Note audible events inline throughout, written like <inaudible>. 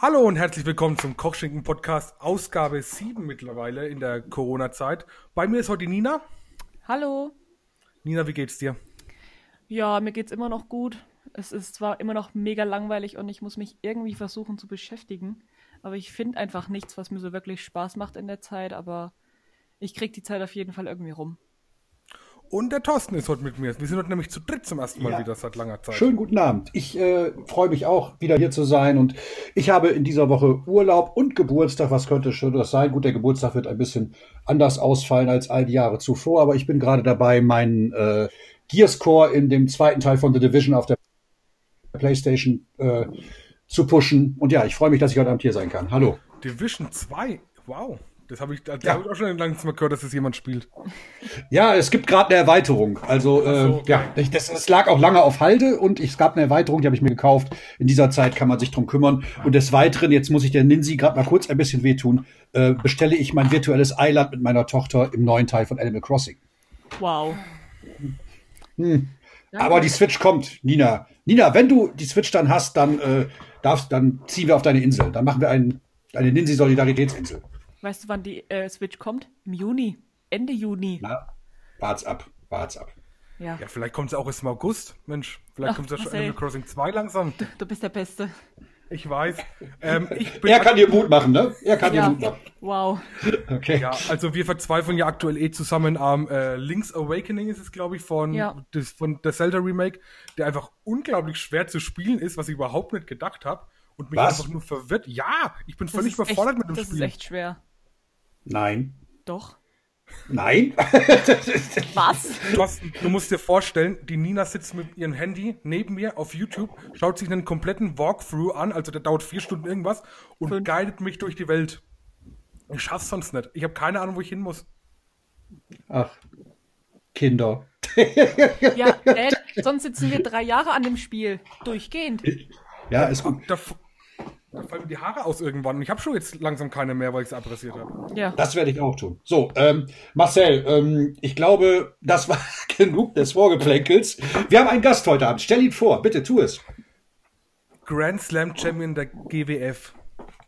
Hallo und herzlich willkommen zum Kochschinken Podcast, Ausgabe 7 mittlerweile in der Corona-Zeit. Bei mir ist heute Nina. Hallo. Nina, wie geht's dir? Ja, mir geht's immer noch gut. Es ist zwar immer noch mega langweilig und ich muss mich irgendwie versuchen zu beschäftigen, aber ich finde einfach nichts, was mir so wirklich Spaß macht in der Zeit, aber ich krieg die Zeit auf jeden Fall irgendwie rum. Und der Thorsten ist heute mit mir. Wir sind heute nämlich zu dritt zum ersten Mal Ja. wieder seit langer Zeit. Schönen guten Abend. Ich äh, freue mich auch, wieder hier zu sein. Und ich habe in dieser Woche Urlaub und Geburtstag. Was könnte Schöneres sein? Gut, der Geburtstag wird ein bisschen anders ausfallen als all die Jahre zuvor. Aber ich bin gerade dabei, meinen äh, Gearscore in dem zweiten Teil von The Division auf der PlayStation äh, zu pushen. Und ja, ich freue mich, dass ich heute Abend hier sein kann. Hallo. Division 2, wow. Das habe ich, das Ja. hab ich auch schon lange nicht mehr gehört, dass das jemand spielt. Ja, es gibt gerade eine Erweiterung. Also, äh, so, okay. ja, ich, das, das lag auch lange auf Halde und es gab eine Erweiterung, die habe ich mir gekauft. In dieser Zeit kann man sich drum kümmern. Und des Weiteren, jetzt muss ich der Ninsi gerade mal kurz ein bisschen wehtun, äh, bestelle ich mein virtuelles Eiland mit meiner Tochter im neuen Teil von Animal Crossing. Wow. Aber die Switch kommt, Nina. Nina, wenn du die Switch dann hast, dann äh, darfst, dann ziehen wir auf deine Insel. Dann machen wir ein, eine Ninsi-Solidaritätsinsel. Weißt du, wann die äh, Switch kommt? Im Juni. Ende Juni. Na, wart's ab, wart's ab. Ja. Ja, vielleicht kommt es auch erst im August. Mensch, vielleicht kommt ja schon. Animal Crossing 2 langsam. <laughs> Du bist der Beste. Ich weiß. Ähm, ich bin Er kann dir Mut machen, ne? Er kann Ja. dir Mut machen. Wow. Okay. Ja, also wir verzweifeln ja aktuell eh zusammen am äh, Link's Awakening ist es, glaube ich, von, Ja. des, von der Zelda Remake, der einfach unglaublich schwer zu spielen ist, was ich überhaupt nicht gedacht habe. Und mich Was? einfach nur verwirrt. Ja, ich bin Das völlig ist echt, überfordert mit dem Das Spiel. ist echt schwer. Nein. Doch. Nein? <laughs> Was? Thorsten, du musst dir vorstellen, die Nina sitzt mit ihrem Handy neben mir auf YouTube, schaut sich einen kompletten Walkthrough an, also der dauert vier Stunden irgendwas, und Fünf. guidet mich durch die Welt. Ich schaff's sonst nicht. Ich habe keine Ahnung, wo ich hin muss. Ach, Kinder. Ja, Dad, sonst sitzen wir drei Jahre an dem Spiel. Durchgehend. Ja, ist gut. Da, f- da fallen mir die Haare aus irgendwann. Und ich habe schon jetzt langsam keine mehr, weil ich es abrasiert habe. Ja. Das werde ich auch tun. So, ähm, Marcel, ähm, ich glaube, das war <laughs> genug des Vorgeplänkels. Wir haben einen Gast heute Abend. Stell ihn vor, bitte, tu es. Grand Slam Champion der GWF.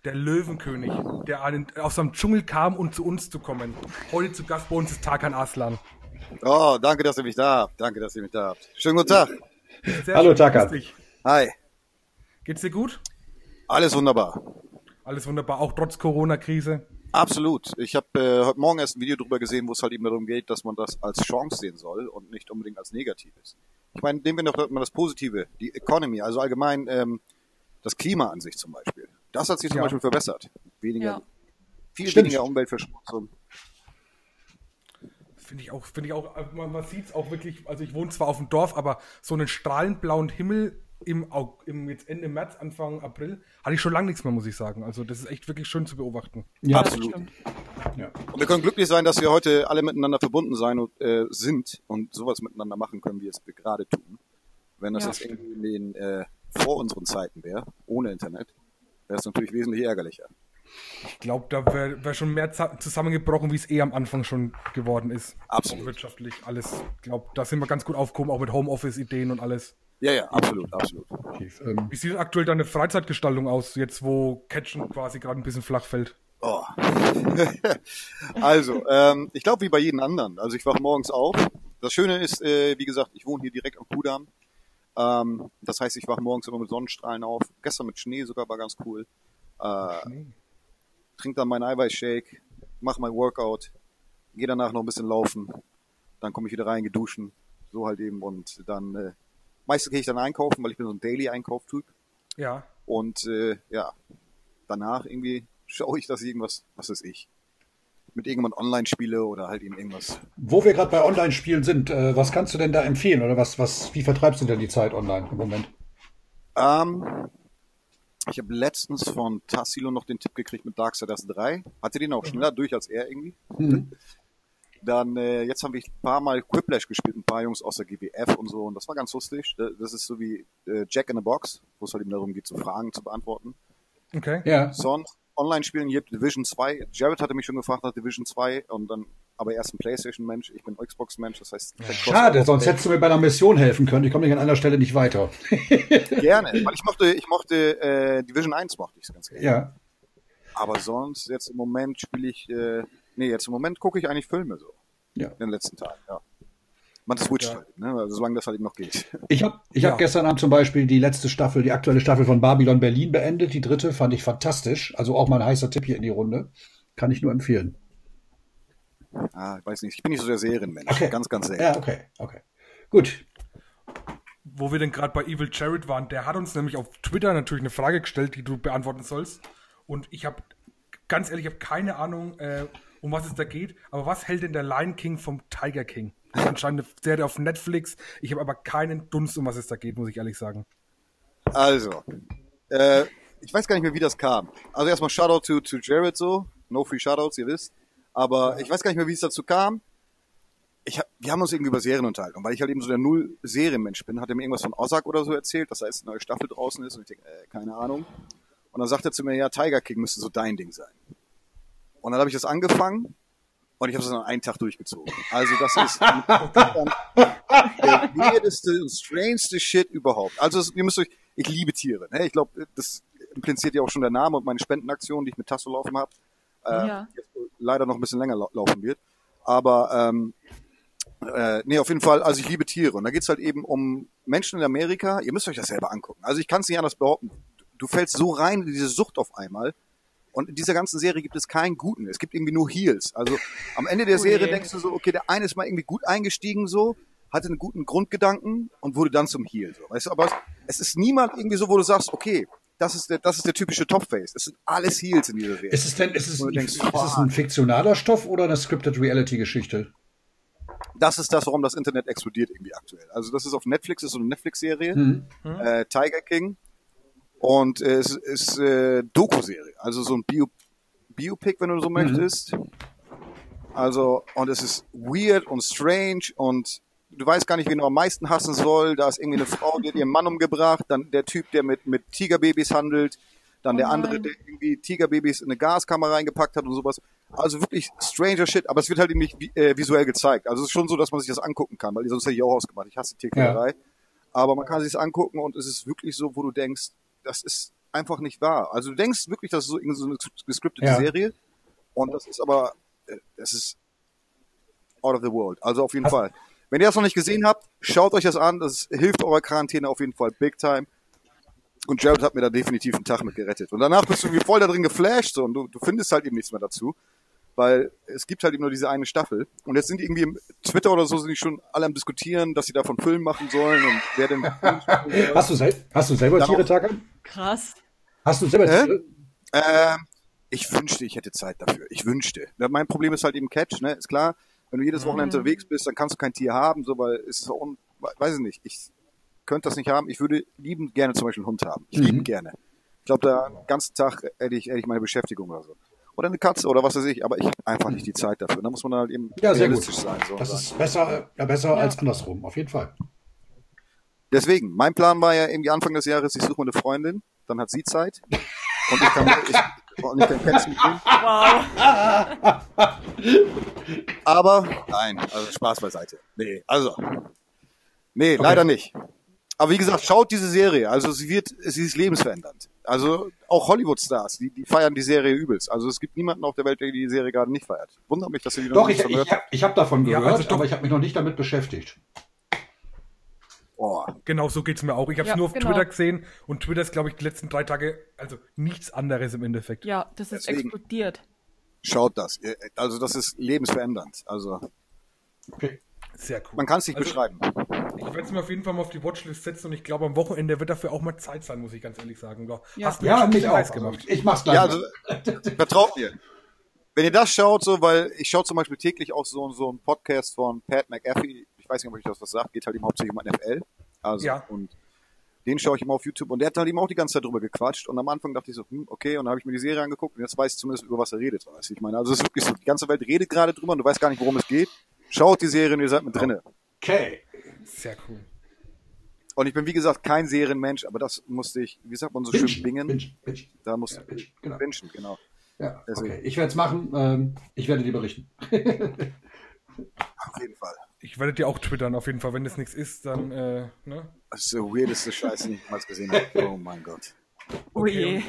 Der Löwenkönig, der aus seinem Dschungel kam, um zu uns zu kommen. Heute zu Gast bei uns ist Tarkan Aslan. Oh, danke, dass ihr mich da habt. Danke, dass ihr mich da habt. Schönen guten Tag. Sehr Hallo, schön, Tarkan. Hi. Geht's dir gut? Alles wunderbar. Alles wunderbar, auch trotz Corona-Krise. Absolut. Ich habe äh, heute Morgen erst ein Video drüber gesehen, wo es halt eben darum geht, dass man das als Chance sehen soll und nicht unbedingt als Negatives. Ich meine, nehmen wir doch mal das Positive, die Economy, also allgemein ähm, das Klima an sich zum Beispiel. Das hat sich zum Ja. Beispiel verbessert. Weniger, Ja. viel Stimmt. weniger Umweltverschmutzung. Finde ich auch, finde ich auch, man, man sieht's auch wirklich, also ich wohne zwar auf dem Dorf, aber so einen strahlend blauen Himmel im, im jetzt Ende März, Anfang April, hatte ich schon lange nichts mehr, muss ich sagen. Also das ist echt wirklich schön zu beobachten. Ja, absolut. Ja. Und wir können glücklich sein, dass wir heute alle miteinander verbunden sein und, äh, sind und sowas miteinander machen können, wie es wir gerade tun. Wenn das Ja. jetzt irgendwie in den, äh, vor unseren Zeiten wäre, ohne Internet, wäre es natürlich wesentlich ärgerlicher. Ich glaube, da wäre wär schon mehr zusammengebrochen, wie es eh am Anfang schon geworden ist. Absolut. Auch wirtschaftlich, alles. Ich glaube, da sind wir ganz gut aufgehoben, auch mit Homeoffice-Ideen und alles. Ja, ja, absolut, absolut. definitiv. Ähm, Wie sieht aktuell deine Freizeitgestaltung aus, jetzt wo Catchen quasi gerade ein bisschen flach fällt? Oh. <laughs> also, ähm, ich glaube wie bei jedem anderen. Also ich wache morgens auf. Das Schöne ist, äh, wie gesagt, ich wohne hier direkt am Kudamm. Ähm, das heißt, ich wache morgens immer mit Sonnenstrahlen auf. Gestern mit Schnee sogar war ganz cool. Äh, trinke dann meinen Eiweißshake, mache mein Workout, gehe danach noch ein bisschen laufen, dann komme ich wieder rein, geduschen, so halt eben und dann äh, meistens gehe ich dann einkaufen, weil ich bin so ein Daily-Einkauftyp Ja. und äh, ja, danach irgendwie schaue ich, dass ich irgendwas, was weiß ich, mit irgendwann online spiele oder halt eben irgendwas. wo wir gerade bei Online-Spielen sind, äh, was kannst du denn da empfehlen? Oder was, was, wie vertreibst du denn die Zeit online im Moment? Ähm, ich habe letztens von Tassilo noch den Tipp gekriegt mit Darksiders 3. Hatte den auch schneller durch als er irgendwie. Mhm. Dann, äh, jetzt habe ich ein paar Mal Quiplash gespielt, ein paar Jungs aus der GWF und so, und das war ganz lustig. Da- Das ist so wie äh, Jack in a Box, wo es halt eben darum geht, so Fragen zu beantworten. Okay. Ja. Sonst Online-Spielen gibt Division 2. Jared hatte mich schon gefragt nach Division 2 und dann aber er ist ein Playstation-Mensch, ich bin ein Xbox-Mensch, das heißt... Schade, sonst hättest du mir bei einer Mission helfen können. Ich komme nicht an einer Stelle nicht weiter. <laughs> Gerne, weil ich mochte, ich mochte äh, Division 1 mochte ich ganz gerne. Ja. Aber sonst, jetzt im Moment spiele ich, äh, nee, jetzt im Moment gucke ich eigentlich Filme so. Ja. In den letzten Tagen, ja. Man switcht Ja. halt, ne? also solange das halt eben noch geht. <laughs> Ich habe ich Ja. hab gestern Abend zum Beispiel die letzte Staffel, die aktuelle Staffel von Babylon Berlin beendet. Die dritte fand ich fantastisch. Also auch mal ein heißer Tipp hier in die Runde. Kann ich nur empfehlen. Ah, ich weiß nicht, ich bin nicht so der Serienmensch, Okay. ganz, ganz selten. Ja, okay, okay. Gut. Wo wir denn gerade bei Evil Jared waren, der hat uns nämlich auf Twitter natürlich eine Frage gestellt, die du beantworten sollst. Und ich habe, ganz ehrlich, ich habe keine Ahnung, äh, um was es da geht. Aber was hält denn der Lion King vom Tiger King? Das ist anscheinend eine Serie auf Netflix. Ich habe aber keinen Dunst, um was es da geht, muss ich ehrlich sagen. Also, äh, ich weiß gar nicht mehr, wie das kam. Also erstmal Shoutout to, to Jared so. No free Shoutouts, ihr wisst. Aber ich weiß gar nicht mehr, wie es dazu kam. Ich hab, wir haben uns irgendwie über Serien unterhalten. Und weil ich halt eben so der Null-Serienmensch bin, hat er mir irgendwas von Ozark oder so erzählt, dass da jetzt eine neue Staffel draußen ist. Und ich denke, äh, keine Ahnung. Und dann sagt er zu mir, ja, Tiger King müsste so dein Ding sein. Und dann habe ich das angefangen und ich habe es dann einen Tag durchgezogen. Also das ist <laughs> der weirdeste und strangeste Shit überhaupt. Also es, ihr müsst euch, ich liebe Tiere. Ne? Ich glaube, das impliziert ja auch schon der Name und meine Spendenaktion, die ich mit Tasso laufen habe, äh, Ja. leider noch ein bisschen länger lau laufen wird. Aber ähm, äh, nee, auf jeden Fall, also ich liebe Tiere. Und da geht's halt eben um Menschen in Amerika. Ihr müsst euch das selber angucken. Also ich kann es nicht anders behaupten. Du fällst so rein in diese Sucht auf einmal. Und in dieser ganzen Serie gibt es keinen guten. Es gibt irgendwie nur Heels. Also am Ende der Oh Serie je. denkst du so, okay, der eine ist mal irgendwie gut eingestiegen so, hatte einen guten Grundgedanken und wurde dann zum Heel. So. Weißt du, aber es, es ist niemand irgendwie so, wo du sagst, okay, das ist der, das ist der typische Topface. Es sind alles Heels in dieser Serie. Ist es denn, ist es, denkst, ist es ein fiktionaler Stoff oder eine Scripted Reality Geschichte? das ist das, warum das Internet explodiert irgendwie aktuell. Also das ist auf Netflix, ist so eine Netflix-Serie, Mhm. äh, Tiger King. Und äh, es ist äh, Doku-Serie, also so ein Bio Biopic, wenn du so möchtest. Also, und es ist weird und strange und du weißt gar nicht, wen du am meisten hassen soll. Da ist irgendwie eine Frau, die hat ihren Mann umgebracht, dann der Typ, der mit, mit Tigerbabys handelt, dann der Oh andere, nein. der irgendwie Tigerbabys in eine Gaskammer reingepackt hat und sowas. Also wirklich stranger Shit, aber es wird halt eben nicht äh, visuell gezeigt. Also es ist schon so, dass man sich das angucken kann, weil sonst hätte ich auch ausgemacht. Ich hasse Tierquälerei. Aber man kann sich das angucken und es ist wirklich so, wo du denkst, das ist einfach nicht wahr. Also du denkst wirklich, das ist so, eine gescriptete Ja. Serie und das ist aber, äh, das ist out of the world. Also auf jeden Hast- Fall. Wenn ihr das noch nicht gesehen habt, schaut euch das an. Das hilft eurer Quarantäne auf jeden Fall big time. Und Jared hat mir da definitiv einen Tag mit gerettet. Und danach bist du irgendwie voll da drin geflasht so, und du, du findest halt eben nichts mehr dazu. Weil es gibt halt eben nur diese eine Staffel. Und jetzt sind die irgendwie im Twitter oder so sind die schon alle am diskutieren, dass sie davon Film machen sollen und wer denn. <laughs> Hast du, sel hast du selber Tiere, Tagan? Krass. Hast du selber? Tiere? Ähm, ich wünschte, ich hätte Zeit dafür. Ich wünschte. Mein Problem ist halt eben Catch, ne? Ist klar, wenn du jedes Wochenende Mhm. unterwegs bist, dann kannst du kein Tier haben, so, weil es ist auch un weiß ich nicht. Ich könnte das nicht haben. Ich würde liebend gerne zum Beispiel einen Hund haben. Ich Mhm. liebend gerne. Ich glaube, da den ganzen Tag hätte ich, hätte ich meine Beschäftigung oder so. Oder eine Katze oder was weiß ich, aber ich habe einfach nicht die Zeit dafür. Da muss man dann halt eben Ja, sehr gut. realistisch sein. So, Das sagen, ist besser, ja, besser als andersrum, auf jeden Fall. Deswegen, mein Plan war ja irgendwie Anfang des Jahres, ich suche mir eine Freundin, dann hat sie Zeit. Und ich kann, ich, und ich kann Cats mitnehmen. Wow. Aber, nein, also Spaß beiseite. Nee, also. Nee, leider nicht. Aber wie gesagt, schaut diese Serie. Also sie wird, sie ist lebensverändernd. Also auch Hollywood-Stars, die, die feiern die Serie übelst. Also es gibt niemanden auf der Welt, der die Serie gerade nicht feiert. Wundert mich, dass sie die noch Doch, nicht ich, von ich, hab- ich habe davon Ja, gehört, also doch- aber ich habe mich noch nicht damit beschäftigt. Oh, Genau so geht's mir auch. Ich habe es Ja, nur auf genau. Twitter gesehen und Twitter ist, glaube ich, die letzten drei Tage, also nichts anderes im Endeffekt. Ja, das ist Deswegen. explodiert. schaut das. Also das ist lebensverändernd. Also Okay. Sehr cool. man kann es nicht Also- beschreiben. Ich werde es mir auf jeden Fall mal auf die Watchlist setzen und ich glaube, am Wochenende wird dafür auch mal Zeit sein, muss ich ganz ehrlich sagen. Ja. Ja. Hast du Ja, schon mich auch. gemacht. Ich mach's gleich. Ja, also vertraut mir. Wenn ihr das schaut, so, weil ich schaue zum Beispiel täglich auch so, so einen Podcast von Pat McAfee, ich weiß nicht, ob ich das was sagt, geht halt eben hauptsächlich um NFL. Also, Ja. und den schaue ich immer auf YouTube und der hat halt eben auch die ganze Zeit drüber gequatscht und am Anfang dachte ich so, hm, okay, und dann habe ich mir die Serie angeguckt und jetzt weiß ich zumindest, über was er redet. Weißt du? Ich meine, also es ist wirklich so, die ganze Welt redet gerade drüber und du weißt gar nicht, worum es geht. Schaut die Serie und ihr seid mit drinne. okay. Sehr cool. Und ich bin, wie gesagt, kein Serienmensch, aber das musste ich, wie sagt man so schön, bingen. Binge, binge. Da musste Ja, binge, genau. bingen, genau. Ja, Deswegen. okay. Ich werde es machen. Ähm, ich werde dir berichten. Auf jeden Fall. Ich werde dir auch twittern, auf jeden Fall. Wenn das nichts ist, dann, äh, ne? Das ist der weirdeste Scheiß, den ich jemals gesehen habe. Oh mein Gott. Oh je.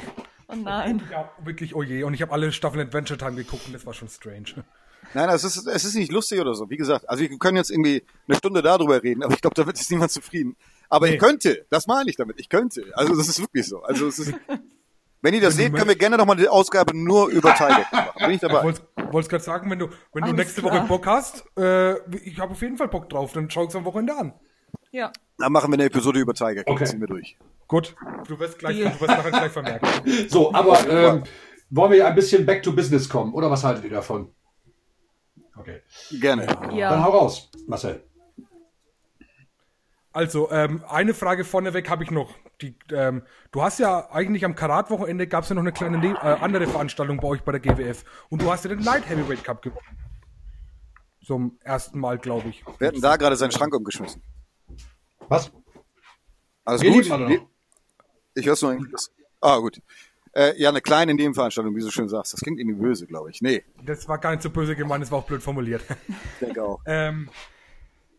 Oh nein. Ja, wirklich, oh je. Und ich habe alle Staffeln Adventure Time geguckt und das war schon strange. Nein, es ist, es ist nicht lustig oder so. Wie gesagt, also wir können jetzt irgendwie eine Stunde darüber reden, aber ich glaube, da wird jetzt niemand zufrieden. Aber Nee. ich könnte, das meine ich damit, ich könnte. Also das ist wirklich so. Also es ist, wenn ihr das seht, können wir gerne nochmal die Ausgabe nur über Tiger machen. Bin ich Ich dabei. wollte es gerade sagen, wenn du, wenn du nächste klar. Woche Bock hast, äh, ich habe auf jeden Fall Bock drauf, dann schau es am Wochenende an. Ja. Dann machen wir eine Episode über Tiger Okay. ziehen wir durch. Gut, du wirst gleich, du wirst nachher gleich vermerken. <laughs> So, aber ähm, wollen wir ein bisschen back to business kommen? Oder was haltet ihr davon? Okay. Gerne. Dann Ja. hau raus, Marcel. Also, ähm, eine Frage vorneweg habe ich noch. Die, ähm, du hast ja eigentlich am Karat-Wochenende gab es ja noch eine kleine ne äh, andere Veranstaltung bei euch bei der GWF. Und du hast ja den Light Heavyweight Cup gewonnen. Zum ersten Mal, glaube ich. Wir hatten da gerade seinen Schrank umgeschmissen. Was? Alles Wir gut? Ich hör's nur irgendwie. Ah, gut. Äh, ja, eine kleine Nebenveranstaltung, wie du schön sagst. Das klingt irgendwie böse, glaube ich. Nee, Das war gar nicht so böse gemeint, das war auch blöd formuliert. ich denke auch. <laughs> ähm,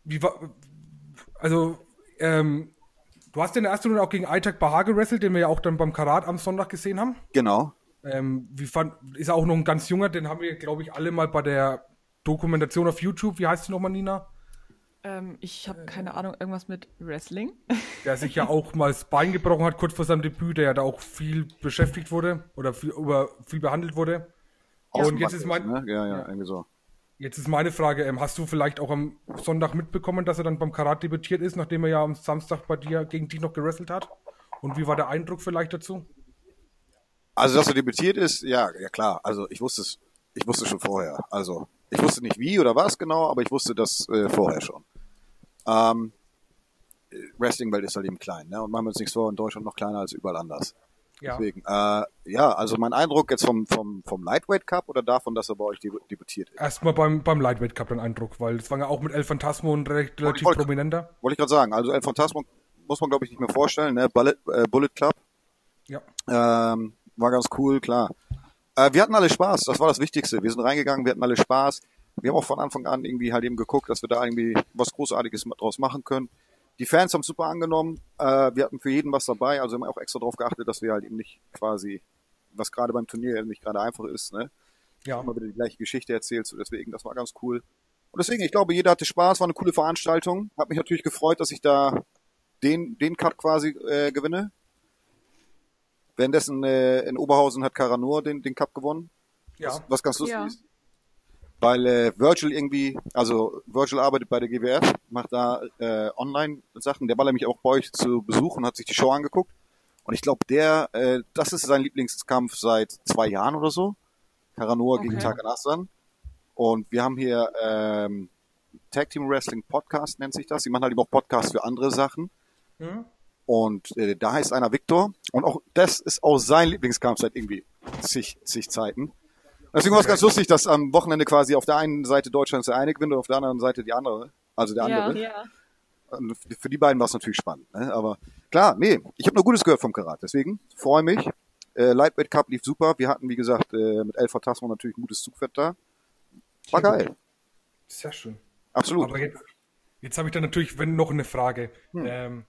wie war, also, ähm, du hast in der ersten Runde auch gegen Aitak Bahar gewrestelt, den wir ja auch dann beim Karat am Sonntag gesehen haben. Genau. Ähm, wie fand, ist auch noch ein ganz junger, den haben wir, glaube ich, alle mal bei der Dokumentation auf YouTube. Wie heißt die nochmal, Nina? Ähm, ich habe keine Ahnung, irgendwas mit Wrestling. Der sich ja auch mal das Bein gebrochen hat, kurz vor seinem Debüt, der ja da auch viel beschäftigt wurde oder viel, über, viel behandelt wurde. Und jetzt ist mein, Ne? Ja, ja, Ja. irgendwie so. jetzt ist meine Frage, ähm, hast du vielleicht auch am Sonntag mitbekommen, dass er dann beim Karat debütiert ist, nachdem er ja am Samstag bei dir gegen dich noch gewrestelt hat? Und wie war der Eindruck vielleicht dazu? Also, dass er debütiert ist, ja, ja klar. Also, ich wusste es, ich wusste schon vorher. Also, ich wusste nicht wie oder was genau, aber ich wusste das äh, vorher schon. Ähm, Wrestling-Welt ist halt eben klein, ne? Und machen wir uns nichts vor, in Deutschland noch kleiner als überall anders. Ja. Deswegen, äh, ja, also mein Eindruck jetzt vom, vom, vom Lightweight Cup oder davon, dass er bei euch debütiert ist. Erstmal beim, beim Lightweight Cup den Eindruck, weil das war ja auch mit El Phantasmo ein recht, relativ wollte- prominenter. Wollte ich gerade sagen. Also, El Phantasmo muss man, glaube ich, nicht mehr vorstellen, ne? Bullet, äh, Bullet Club. Ja. Ähm, war ganz cool, klar. Äh, wir hatten alle Spaß, das war das Wichtigste. Wir sind reingegangen, wir hatten alle Spaß. Wir haben auch von Anfang an irgendwie halt eben geguckt, dass wir da irgendwie was Großartiges draus machen können. Die Fans haben super angenommen. Äh, wir hatten für jeden was dabei, also haben auch extra darauf geachtet, dass wir halt eben nicht quasi, was gerade beim Turnier eben nicht gerade einfach ist, ne? Ja. Immer wieder die gleiche Geschichte erzählt, so deswegen, das war ganz cool. Und deswegen, ich glaube, jeder hatte Spaß, war eine coole Veranstaltung. Hat mich natürlich gefreut, dass ich da den, den Cut quasi äh, gewinne. Währenddessen äh, in Oberhausen hat Karanur den, den Cup gewonnen, ja. was ganz lustig Ja. ist. Weil äh, Virgil irgendwie, also Virgil arbeitet bei der GWF, macht da äh, Online-Sachen. Der war nämlich auch bei euch zu Besuch und hat sich die Show angeguckt. Und ich glaube, der, äh, das ist sein Lieblingskampf seit zwei Jahren oder so. Gegen Okay. Tarkan Aslan. Und wir haben hier ähm, Tag Team Wrestling Podcast nennt sich das. Die machen halt eben auch Podcasts für andere Sachen. Hm? Und äh, da heißt einer Victor. Und auch das ist auch sein Lieblingskampf seit irgendwie zig, zig Zeiten. Deswegen war es ganz lustig, dass am Wochenende quasi auf der einen Seite Deutschlands der eine gewinnt und auf der anderen Seite die andere. Also der Ja, andere. ja. Und für die beiden war es natürlich spannend. Ne? Aber klar, nee, ich habe nur Gutes gehört vom Karat. Deswegen freue mich. Äh, Lightweight Cup lief super. Wir hatten, wie gesagt, äh, mit El Phantasmo natürlich ein gutes Zugfett da. War geil. Sehr schön. Absolut. Aber jetzt, jetzt habe ich dann natürlich wenn noch eine Frage. Ähm,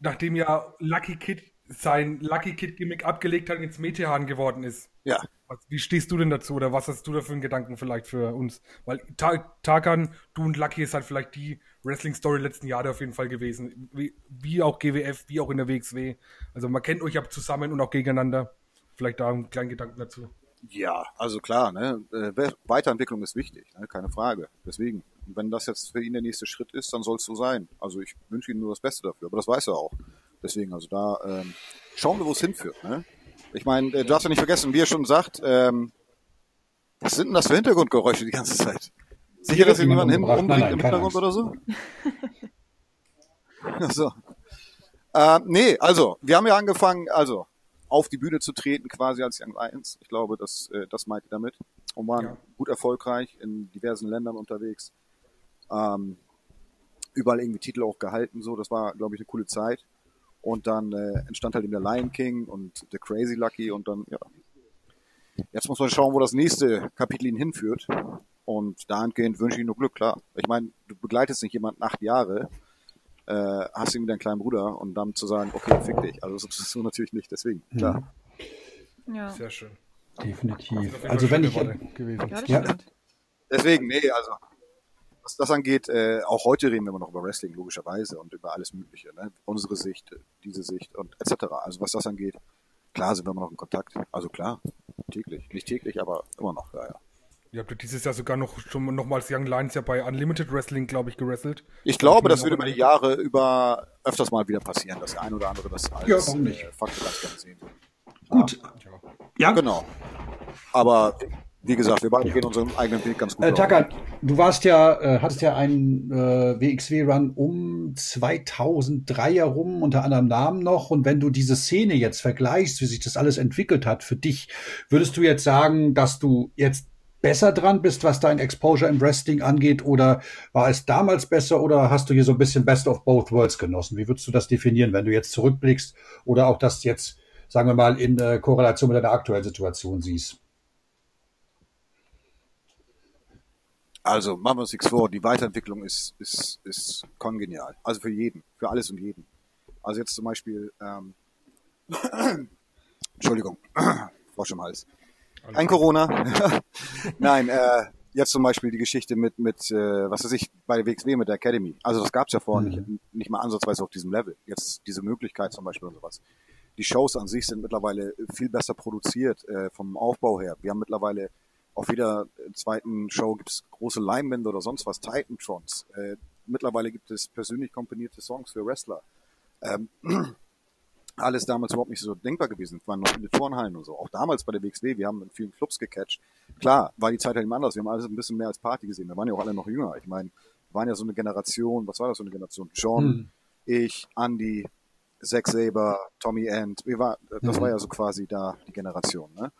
nachdem ja Lucky Kid sein Lucky Kid Gimmick abgelegt hat und jetzt Metehan geworden ist. ja. Wie stehst du denn dazu oder was hast du da für einen Gedanken vielleicht für uns? Weil Ta Tarkan, du und Lucky ist halt vielleicht die Wrestling-Story letzten Jahre auf jeden Fall gewesen. Wie, wie auch GWF, wie auch in der WXW. Also man kennt euch ja zusammen und auch gegeneinander. Vielleicht da einen kleinen Gedanken dazu. Ja, also klar, ne? äh, We- Weiterentwicklung ist wichtig, ne? keine Frage. Deswegen, wenn das jetzt für ihn der nächste Schritt ist, dann soll es so sein. Also ich wünsche ihm nur das Beste dafür, aber das weiß er auch. Deswegen, also da ähm, schauen wir, wo es hinführt. Ne? Ich meine, äh, du darfst ja nicht vergessen, wie er schon sagt, ähm, was sind denn das für Hintergrundgeräusche die ganze Zeit? Sicher, dass hier niemand hin umgebracht? umbringt Nein, im Hintergrund oder so? <laughs> So. Äh, nee, also, wir haben ja angefangen, also auf die Bühne zu treten, quasi als Young Lions. Ich glaube, das, äh, das meint ihr damit. Und waren Ja. gut erfolgreich in diversen Ländern unterwegs. Ähm, überall irgendwie Titel auch gehalten, so. Das war, glaube ich, eine coole Zeit. Und dann äh, entstand halt eben der Lion King und The Crazy Lucky und dann, ja. Jetzt muss man schauen, wo das nächste Kapitel ihn hinführt. Und dahingehend wünsche ich ihm nur Glück, klar. Ich meine, du begleitest nicht jemanden acht Jahre, äh, hast ihn mit deinem kleinen Bruder und dann zu sagen, okay, fick dich. Also das ist so natürlich nicht, deswegen, klar. Ja, Sehr schön. Definitiv. Also wenn ich, gewesen. ja das Ja. stimmt. Deswegen, nee, also was das angeht, äh, auch heute reden wir immer noch über Wrestling, logischerweise, und über alles Mögliche. Ne? Unsere Sicht, diese Sicht und etc. Also was das angeht, klar sind wir immer noch in Kontakt. Also klar, täglich. Nicht täglich, aber immer noch, ja, ja. Ihr habt ja dieses Jahr sogar noch schon nochmals Young Lions ja bei Unlimited Wrestling, glaube ich, gewrestelt. Ich glaube, das auch wird über die Jahre über öfters mal wieder passieren, dass der ein oder andere das als Ja, warum nicht? äh, Faktor ganz gerne sehen will. gut. Ja. Ja, Genau. Aber wie gesagt, wir beide gehen unseren eigenen Weg ganz gut. Äh. Taka, du warst ja, äh, hattest ja einen äh, WXW-Run um 2003 herum, unter anderem Namen noch. Und wenn du diese Szene jetzt vergleichst, wie sich das alles entwickelt hat für dich, würdest du jetzt sagen, dass du jetzt besser dran bist, was dein Exposure im Wrestling angeht? Oder war es damals besser oder hast du hier so ein bisschen Best of Both Worlds genossen? Wie würdest du das definieren, wenn du jetzt zurückblickst oder auch das jetzt, sagen wir mal, in äh, Korrelation mit deiner aktuellen Situation siehst? Also, machen wir uns nichts vor, die Weiterentwicklung ist, ist, ist kongenial. Also für jeden, für alles und jeden. Also jetzt zum Beispiel, ähm, <coughs> Entschuldigung, <coughs> Frosch im Hals. Kein Corona. <laughs> Nein, äh, jetzt zum Beispiel die Geschichte mit, mit äh, was weiß ich, bei der WXW mit der Academy. Also das gab's ja vorher nicht, nicht mal ansatzweise auf diesem Level. Jetzt diese Möglichkeit zum Beispiel und sowas. Die Shows an sich sind mittlerweile viel besser produziert äh, vom Aufbau her. Wir haben mittlerweile auf jeder zweiten Show gibt's große Leinwände oder sonst was, Titantrons. Äh, mittlerweile gibt es persönlich komponierte Songs für Wrestler. Ähm, <clears throat> alles damals überhaupt nicht so denkbar gewesen. Es waren noch viele Turnhallen und so. Auch damals bei der WXW, wir haben in vielen Clubs gecatcht. Klar, war die Zeit halt immer anders. Wir haben alles ein bisschen mehr als Party gesehen. Wir waren ja auch alle noch jünger. Ich meine, wir waren ja so eine Generation, was war das so eine Generation? John, Hm. ich, Andy, Zack Saber, Tommy End. Wir war, das Mhm. war ja so quasi da die Generation. Ne?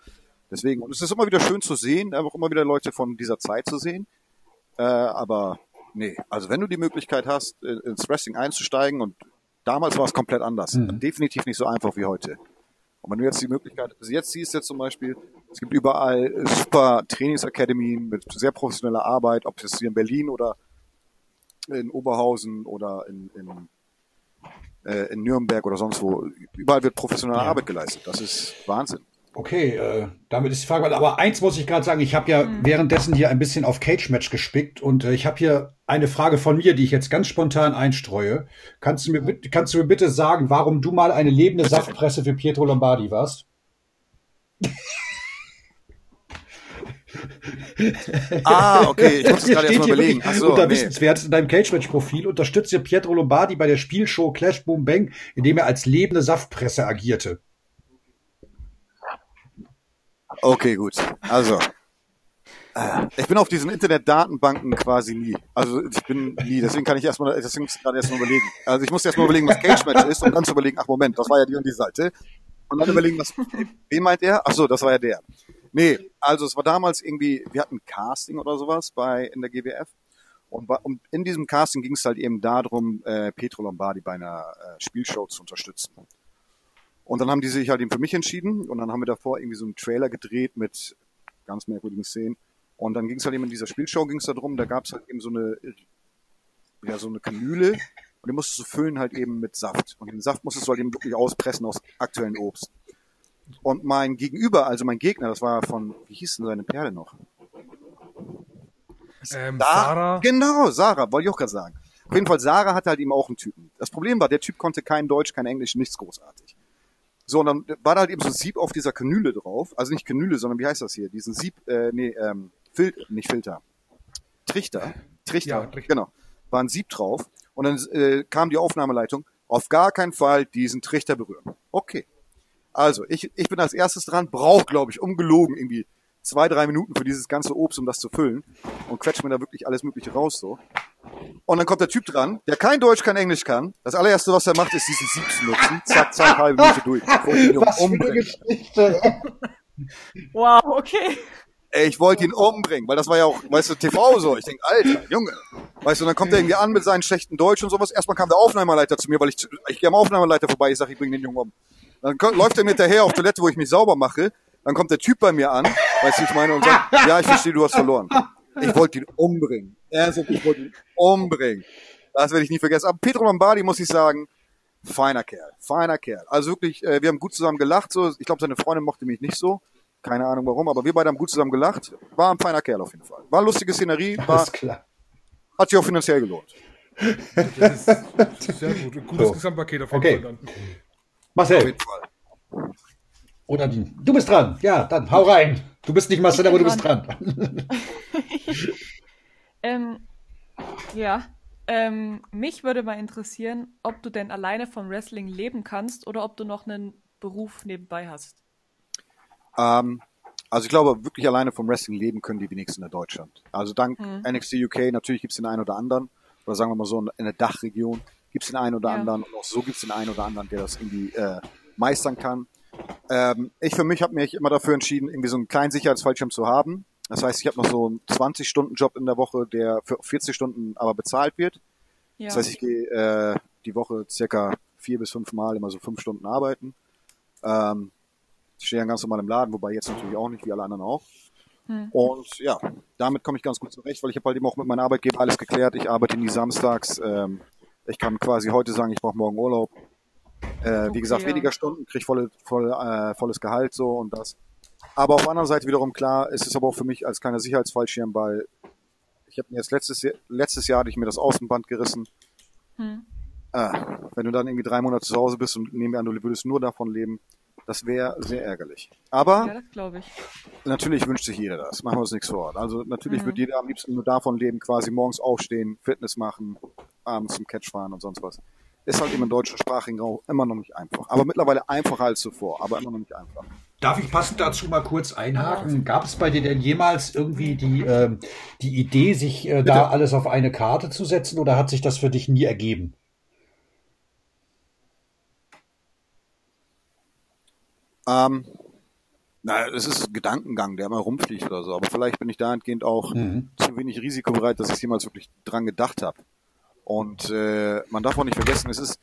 Deswegen, und es ist immer wieder schön zu sehen, einfach immer wieder Leute von dieser Zeit zu sehen. Äh, aber nee, also wenn du die Möglichkeit hast, äh, ins Wrestling einzusteigen und damals war es komplett anders. Mhm. Definitiv nicht so einfach wie heute. Und wenn du jetzt die Möglichkeit, also jetzt siehst du jetzt zum Beispiel, es gibt überall super Trainingsakademien mit sehr professioneller Arbeit, ob es hier in Berlin oder in Oberhausen oder in, in, äh, in Nürnberg oder sonst wo. Überall wird professionelle Ja. Arbeit geleistet. Das ist Wahnsinn. Okay, äh, damit ist die Frage, aber eins muss ich gerade sagen, ich habe ja währenddessen hier ein bisschen auf Cage-Match gespickt und äh, ich habe hier eine Frage von mir, die ich jetzt ganz spontan einstreue. Kannst du mir, bit- kannst du mir bitte sagen, warum du mal eine lebende Saftpresse für Pietro Lombardi warst? <laughs> Ah, okay, ich muss es Hier gerade steht erstmal hier überlegen. wirklich Ach so, unter nee. Wissenswert in deinem Cage-Match-Profil unterstützte Pietro Lombardi bei der Spielshow Clash Boom Bang, indem er als lebende Saftpresse agierte. Okay, gut. Also, äh, ich bin auf diesen Internetdatenbanken quasi nie. Also ich bin nie, deswegen kann ich erstmal, deswegen muss ich gerade erstmal überlegen. Also ich muss erstmal überlegen, was Cage Match ist und dann zu überlegen, ach Moment, das war ja die und die Seite. Und dann überlegen, was, wen meint er? Ach so, das war ja der. Nee, also es war damals irgendwie, wir hatten Casting oder sowas bei, in der GWF. Und, und in diesem Casting ging es halt eben darum, äh, Petro Lombardi bei einer äh, Spielshow zu unterstützen. Und dann haben die sich halt eben für mich entschieden und dann haben wir davor irgendwie so einen Trailer gedreht mit ganz merkwürdigen Szenen. Und dann ging es halt eben in dieser Spielshow ging es darum, da gab es halt eben so eine ja so eine Kanüle und die musstest du füllen halt eben mit Saft. Und den Saft musstest du halt eben wirklich auspressen aus aktuellen Obst. Und mein Gegenüber, also mein Gegner, das war von, wie hieß denn seine Perle noch? Ähm, Da, Sarah. Genau, Sarah, wollte ich auch gerade sagen. Auf jeden Fall, Sarah hatte halt eben auch einen Typen. Das Problem war, der Typ konnte kein Deutsch, kein Englisch, nichts großartig. So, und dann war da halt eben so ein Sieb auf dieser Kanüle drauf. Also nicht Kanüle, sondern wie heißt das hier? Diesen Sieb, äh, nee, ähm, Fil nicht Filter. Trichter. Trichter, Ja, Trichter. genau. War ein Sieb drauf. Und dann äh, kam die Aufnahmeleitung, auf gar keinen Fall diesen Trichter berühren. Okay. Also, ich, ich bin als erstes dran, brauche, glaube ich, ungelogen irgendwie zwei, drei Minuten für dieses ganze Obst, um das zu füllen. Und quetscht mir da wirklich alles Mögliche raus so. Und dann kommt der Typ dran, der kein Deutsch, kein Englisch kann. Das allererste, was er macht, ist diesen Sieb zu nutzen. Zack, zack, <laughs> halbe Minute durch. Was für eine. Geschichte. Wow, okay. Ey, ich wollte ihn umbringen, weil das war ja auch, weißt du, TV so. Ich denk, Alter, Junge. Weißt du, und dann kommt er irgendwie an mit seinen schlechten Deutsch und sowas. Erstmal kam der Aufnahmeleiter zu mir, weil ich, ich gehe am Aufnahmeleiter vorbei, ich sag, ich bring den Jungen um. Dann ko- läuft er mir hinterher auf Toilette, wo ich mich sauber mache, Dann kommt der Typ bei mir an, weißt du, ich meine, und sagt, ja, ich verstehe, du hast verloren. Ich wollte ihn umbringen. Er sagt, ich wollte ihn umbringen. Das werde ich nie vergessen. Aber Pedro Lombardi, muss ich sagen, feiner Kerl, feiner Kerl. Also wirklich, äh, wir haben gut zusammen gelacht. So, ich glaube, seine Freundin mochte mich nicht so. Keine Ahnung warum, aber wir beide haben gut zusammen gelacht. War ein feiner Kerl auf jeden Fall. War lustige Szenerie, war, Alles klar. hat sich auch finanziell gelohnt. Das ist, das ist sehr gut. Ein gutes So. Gesamtpaket auf jeden Okay. Fall dann. Auf Marcel, jeden Fall. Oder die, du bist dran. Ja, dann hau rein. Du bist nicht Marcel, aber du bist dran. <laughs> Ähm, ja. Ähm, mich würde mal interessieren, ob du denn alleine vom Wrestling leben kannst oder ob du noch einen Beruf nebenbei hast. Ähm, also ich glaube, wirklich alleine vom Wrestling leben können die wenigsten in Deutschland. Also dank NXT UK, natürlich gibt's den einen oder anderen, oder sagen wir mal so, in der Dachregion gibt's den einen oder Ja. anderen, und auch so gibt's den einen oder anderen, der das irgendwie äh, meistern kann. Ähm, ich für mich habe mich immer dafür entschieden, irgendwie so einen kleinen Sicherheitsfallschirm zu haben. Das heißt, ich habe noch so einen 20-Stunden-Job in der Woche, der für 40 Stunden aber bezahlt wird. Ja. Das heißt, ich gehe äh, die Woche circa vier bis fünf Mal immer so fünf Stunden arbeiten. Ähm, ich stehe dann ganz normal im Laden, wobei jetzt natürlich auch nicht, wie alle anderen auch. Hm. Und ja, damit komme ich ganz gut zurecht, weil ich habe halt eben auch mit meinem Arbeitgeber alles geklärt. Ich arbeite nie samstags. Ähm, ich kann quasi heute sagen, ich brauche morgen Urlaub. Äh, wie Okay, gesagt, ja. weniger Stunden, kriege volle, voll, äh, volles Gehalt so und das. Aber auf der anderen Seite wiederum klar, es ist aber auch für mich als kleiner Sicherheitsfallschirm, weil ich habe mir jetzt letztes Jahr, letztes Jahr hatte ich mir das Außenband gerissen. Hm. Äh, wenn du dann irgendwie drei Monate zu Hause bist und nehmen wir an, du würdest nur davon leben, das wäre sehr ärgerlich. Aber Ja, das ich. natürlich wünscht sich jeder das. Machen wir uns nichts vor. Also natürlich Mhm. wird jeder am liebsten nur davon leben, quasi morgens aufstehen, Fitness machen, abends zum Catch fahren und sonst was. Ist halt eben im deutschsprachigen Raum immer noch nicht einfach. Aber mittlerweile einfacher als zuvor, aber immer noch nicht einfach. Darf ich passend dazu mal kurz einhaken? Gab es bei dir denn jemals irgendwie die, ähm, die Idee, sich äh, da alles auf eine Karte zu setzen oder hat sich das für dich nie ergeben? Ähm, naja, es ist ein Gedankengang, der immer rumfliegt oder so. Aber vielleicht bin ich dahingehend auch Mhm. zu wenig risikobereit, dass ich jemals wirklich dran gedacht habe. Und äh, man darf auch nicht vergessen, es ist,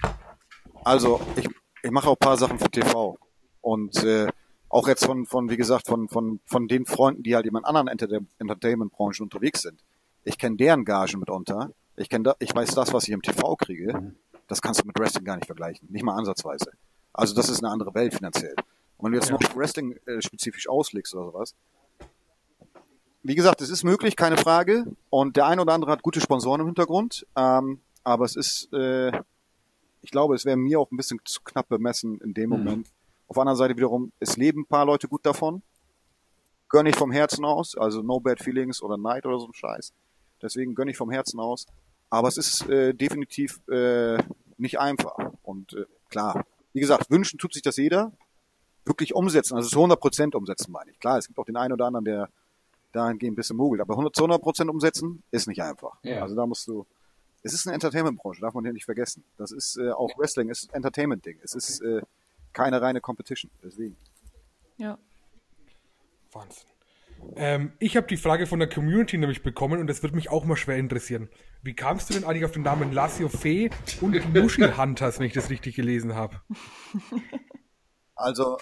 also ich, ich mache auch ein paar Sachen für TV. Und äh, auch jetzt von, von wie gesagt, von, von, von den Freunden, die halt in anderen Enter Entertainment-Branchen unterwegs sind. Ich kenne deren Gagen mitunter. Ich kenn da, ich weiß das, was ich im TV kriege. Das kannst du mit Wrestling gar nicht vergleichen. Nicht mal ansatzweise. Also das ist eine andere Welt finanziell. Und wenn du jetzt noch Wrestling äh, spezifisch auslegst oder sowas, wie gesagt, es ist möglich, keine Frage. Und der eine oder andere hat gute Sponsoren im Hintergrund. Ähm, aber es ist, äh, ich glaube, es wäre mir auch ein bisschen zu knapp bemessen in dem Moment. Auf der anderen Seite wiederum, es leben ein paar Leute gut davon. Gönn ich vom Herzen aus, also no bad feelings oder night oder so ein Scheiß. Deswegen gönn ich vom Herzen aus. Aber es ist äh, definitiv äh, nicht einfach. Und äh, klar, wie gesagt, wünschen tut sich das jeder. Wirklich umsetzen, also zu 100% umsetzen meine ich. Klar, es gibt auch den einen oder anderen, der dahingehend ein bisschen mogelt. Aber 100 zu 100% umsetzen ist nicht einfach. Ja. Also da musst du, es ist eine Entertainment-Branche, darf man hier nicht vergessen. Das ist äh, auch Wrestling, es ist ein Entertainment-Ding. Es ist äh, keine reine Competition. Deswegen. Ja. Wahnsinn. Ähm, ich habe die Frage von der Community nämlich bekommen und das wird mich auch mal schwer interessieren. Wie kamst du denn eigentlich auf den Namen Lazio Fee und <laughs> Mushi Hunters, wenn ich das richtig gelesen habe? Also,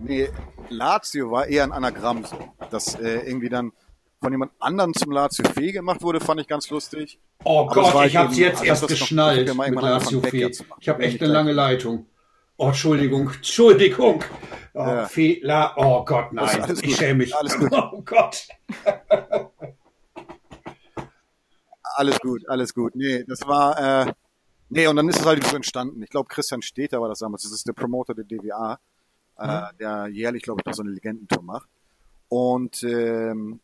nee, Lazio war eher ein Anagramm so. Das äh, irgendwie dann von jemand anderen zum Lazio Fee gemacht wurde, fand ich ganz lustig. Oh Aber Gott, ich hab's jetzt erst geschnallt mit Lazio Fee. Ich habe echt eine lange Leitung. Oh, Entschuldigung, Entschuldigung. Oh, Ja. Fehler. Oh Gott, Das ist nein. alles Ich gut. schäme mich. Alles <laughs> gut. Oh Gott. Alles gut, alles gut. Nee, das war, äh, nee, und dann ist es halt so entstanden. Ich glaube, Christian Steter war das damals. Das ist der Promoter der DWA, äh, der jährlich, glaube ich, noch so eine Legendentour macht. Und ähm,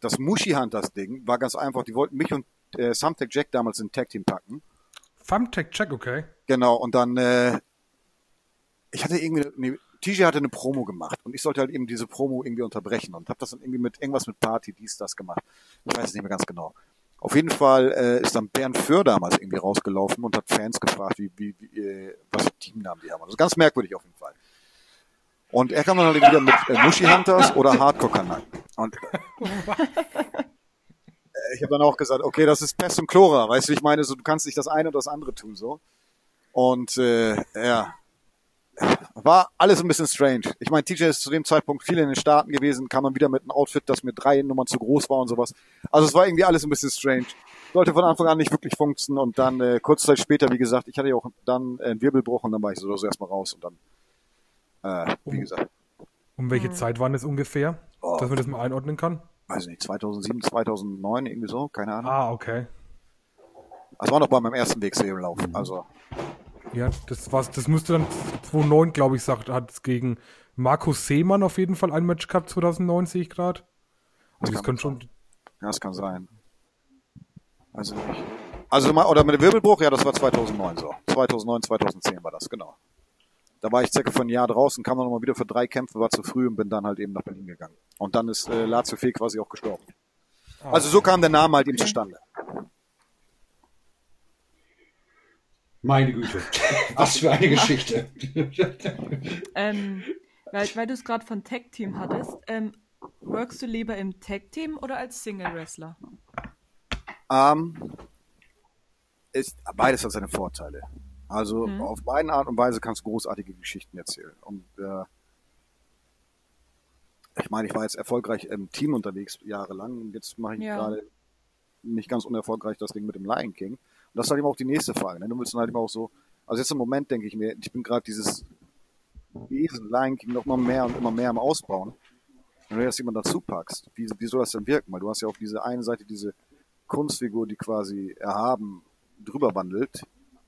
das Mushi Hunters Ding war ganz einfach. Die wollten mich und äh, Samtec Jack damals in Tag Team packen. Thumbtack Check, okay. Genau, und dann, äh, ich hatte irgendwie, nee, TJ hatte eine Promo gemacht und ich sollte halt eben diese Promo irgendwie unterbrechen und habe das dann irgendwie mit irgendwas mit Party, dies, das gemacht. Ich weiß es nicht mehr ganz genau. Auf jeden Fall äh, ist dann Bernd Föhr damals irgendwie rausgelaufen und hat Fans gefragt, wie, wie, wie äh, was für Teamnamen die haben. Ist ganz merkwürdig auf jeden Fall. Und er kam dann halt wieder mit äh, Mushi Hunters oder Hardcore Kanaken. Und äh, ich habe dann auch gesagt, okay, das ist Pest und Chlora, weißt du, ich meine, so du kannst nicht das eine oder das andere tun so. Und äh, ja, war alles ein bisschen strange. Ich meine, TJ ist zu dem Zeitpunkt viel in den Staaten gewesen, kam man wieder mit einem Outfit, das mir drei Nummern zu groß war und sowas. Also es war irgendwie alles ein bisschen strange. Sollte von Anfang an nicht wirklich funktionieren und dann äh, kurze Zeit später, wie gesagt, ich hatte ja auch dann äh, einen Wirbelbruch und dann war ich so, so erstmal raus und dann, äh, wie gesagt, Um welche Zeit waren das ungefähr? Oh. Dass man das mal einordnen kann? weiß nicht, 2007, 2009, irgendwie so, keine Ahnung. Ah, okay. Das war noch bei meinem ersten WXW-Lauf. Also, Ja, das war's, das müsste dann 2009, glaube ich, sagt, hat es gegen Markus Seemann auf jeden Fall ein Match gehabt, 2009 sehe ich gerade. Also das kann könnte schon, ja, das kann sein. Also nicht. Also, mal- oder mit dem Wirbelbruch, ja, das war 2009 so. 2009, 2010 war das, genau. Da war ich circa für ein Jahr draußen, kam dann nochmal wieder für drei Kämpfe, war zu früh und bin dann halt eben nach Berlin gegangen. Und dann ist äh, Lazio Fee quasi auch gestorben. Also so kam der Name halt eben zustande. Meine Güte. <laughs> Was für eine Geschichte. Ähm, weil, weil du es gerade von Tag Team hattest, ähm, workst du lieber im Tag Team oder als Single Wrestler? Ähm, ist, beides hat seine Vorteile. Also auf beiden Art und Weise kannst du großartige Geschichten erzählen. Und äh, ich meine, ich war jetzt erfolgreich im Team unterwegs jahrelang und jetzt mache ich Ja. gerade nicht ganz unerfolgreich das Ding mit dem Lion King. Und das ist halt immer auch die nächste Frage. Ne? Du willst dann halt immer auch so, also jetzt im Moment denke ich mir, ich bin gerade dieses Wesen Lion King noch mal mehr und immer mehr am Ausbauen. Wenn du jetzt jemand dazu packst, wie, wie soll das denn wirken? Weil du hast ja auf diese eine Seite diese Kunstfigur, die quasi erhaben drüber wandelt.